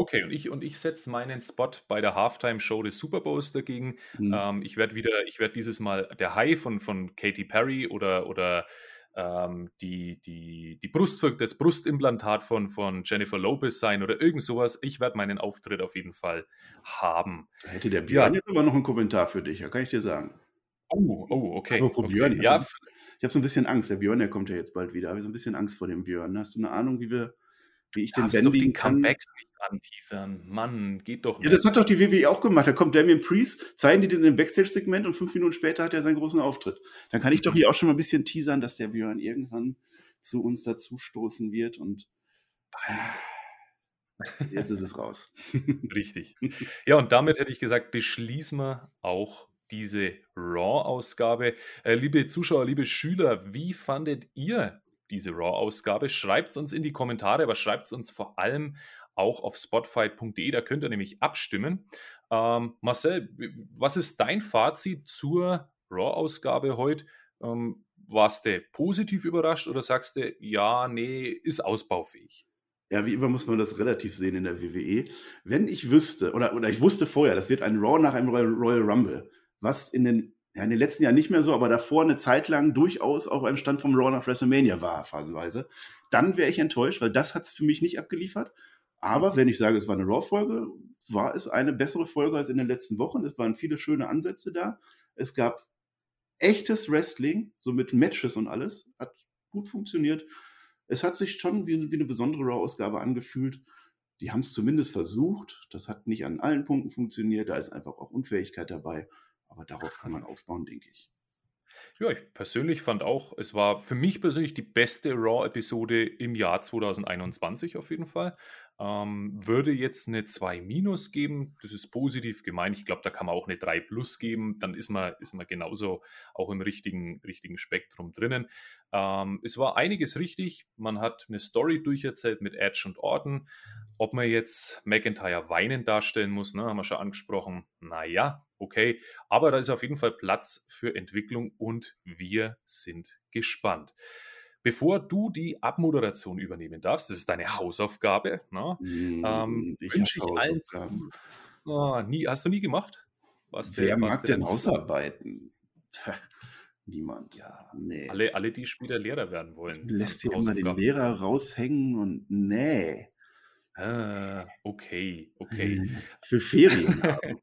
Okay, und ich, und ich setze meinen Spot bei der Halftime-Show des Super Bowls dagegen. Hm. Ähm, ich werde wieder, ich werde dieses Mal der High von, von Katy Perry oder, oder ähm, die, die, die Brust, das Brustimplantat von, von Jennifer Lopez sein oder irgend sowas. Ich werde meinen Auftritt auf jeden Fall haben. Da hätte der Björn Ja. jetzt aber noch einen Kommentar für dich, ja, kann ich dir sagen. Oh, oh, okay. Apropos okay. Björn, ich Ja, habe so, ein bisschen Angst. Der Björn, der kommt ja jetzt bald wieder. Habe ich so ein bisschen Angst vor dem Björn. Hast du eine Ahnung, wie wir, wie ich den bändigen kann? Comebacks nicht anteasern. Mann, geht doch Ja, das hat doch die WWE auch gemacht. Da kommt Damian Priest, zeigen die den im Backstage-Segment und fünf Minuten später hat er seinen großen Auftritt. Dann kann ich doch hier auch schon mal ein bisschen teasern, dass der Björn irgendwann zu uns dazustoßen wird und jetzt ist es raus. Richtig. Ja, und damit hätte ich gesagt, beschließen wir auch diese Raw-Ausgabe. Äh, liebe Zuschauer, liebe Schüler, wie fandet ihr diese Raw-Ausgabe? Schreibt es uns in die Kommentare, aber schreibt es uns vor allem auch auf spotfight.de, da könnt ihr nämlich abstimmen. Ähm, Marcel, was ist dein Fazit zur Raw-Ausgabe heute? Ähm, warst du positiv überrascht oder sagst du, ja, nee, ist ausbaufähig? Ja, wie immer muss man das relativ sehen in der WWE. Wenn ich wüsste, oder, oder ich wusste vorher, das wird ein Raw nach einem Royal Rumble, was in den, ja, in den letzten Jahren nicht mehr so, aber davor eine Zeit lang durchaus auf einem Stand vom Raw nach WrestleMania war, phasenweise, dann wäre ich enttäuscht, weil das hat es für mich nicht abgeliefert. Aber wenn ich sage, es war eine Raw-Folge, war es eine bessere Folge als in den letzten Wochen. Es waren viele schöne Ansätze da. Es gab echtes Wrestling, so mit Matches und alles. Hat gut funktioniert. Es hat sich schon wie, wie eine besondere Raw-Ausgabe angefühlt. Die haben es zumindest versucht. Das hat nicht an allen Punkten funktioniert. Da ist einfach auch Unfähigkeit dabei. Aber darauf kann man aufbauen, denke ich. Ja, ich persönlich fand auch, es war für mich persönlich die beste Raw-Episode im Jahr 2021 auf jeden Fall. Ähm, würde jetzt eine 2 minus geben, das ist positiv gemeint. Ich glaube, da kann man auch eine 3 plus geben, dann ist man, ist man genauso auch im richtigen, richtigen Spektrum drinnen. Ähm, es war einiges richtig. Man hat eine Story durcherzählt mit Edge und Orton. Ob man jetzt McIntyre weinend darstellen muss, ne, haben wir schon angesprochen. Naja, okay. Aber da ist auf jeden Fall Platz für Entwicklung und wir sind gespannt. Bevor du die Abmoderation übernehmen darfst, das ist deine Hausaufgabe, ne, ähm, ich wünsche ich allen. Ah, nie, hast du nie gemacht? Du- Wer warst mag denn Hausarbeiten? Tja, niemand. Ja, nee. alle, alle, die später Lehrer werden wollen. Lässt hier immer den. Lehrer raushängen und nee. Ah, okay, okay. Will Ferien.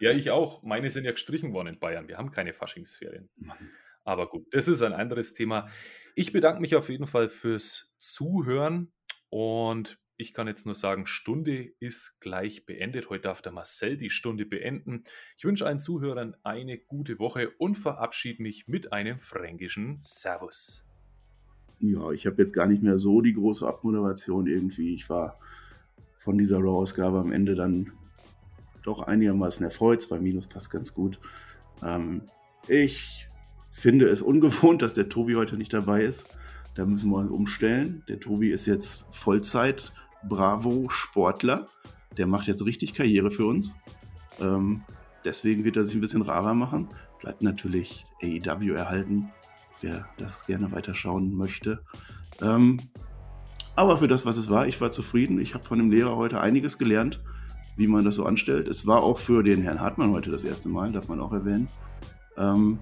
Ja, ich auch. Meine sind ja gestrichen worden in Bayern. Wir haben keine Faschingsferien. Mann. Aber gut, das ist ein anderes Thema. Ich bedanke mich auf jeden Fall fürs Zuhören und ich kann jetzt nur sagen, Stunde ist gleich beendet. Heute darf der Marcel die Stunde beenden. Ich wünsche allen Zuhörern eine gute Woche und verabschiede mich mit einem fränkischen Servus. Ja, ich habe jetzt gar nicht mehr so die große Abmoderation irgendwie. Ich war von dieser Raw-Ausgabe am Ende dann doch einigermaßen erfreut. Zwei Minus passt ganz gut. Ähm, ich finde es ungewohnt, dass der Tobi heute nicht dabei ist. Da müssen wir uns umstellen. Der Tobi ist jetzt Vollzeit Bravo-Sportler. Der macht jetzt richtig Karriere für uns. Ähm, deswegen wird er sich ein bisschen rarer machen. Bleibt natürlich AEW erhalten, wer das gerne weiterschauen möchte. Ähm, aber für das, was es war, ich war zufrieden. Ich habe von dem Lehrer heute einiges gelernt, wie man das so anstellt. Es war auch für den Herrn Hartmann heute das erste Mal, darf man auch erwähnen. Ähm,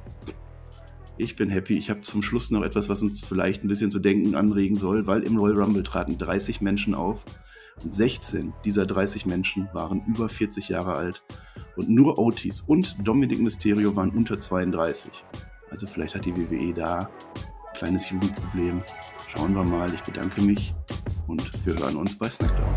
ich bin happy. Ich habe zum Schluss noch etwas, was uns vielleicht ein bisschen zu denken anregen soll, weil im Royal Rumble traten 30 Menschen auf und 16 dieser 30 Menschen waren über 40 Jahre alt und nur Otis und Dominic Mysterio waren unter 32. Also vielleicht hat die WWE da ein kleines Jugendproblem. Schauen wir mal. Ich bedanke mich und wir hören uns bei SmackDown.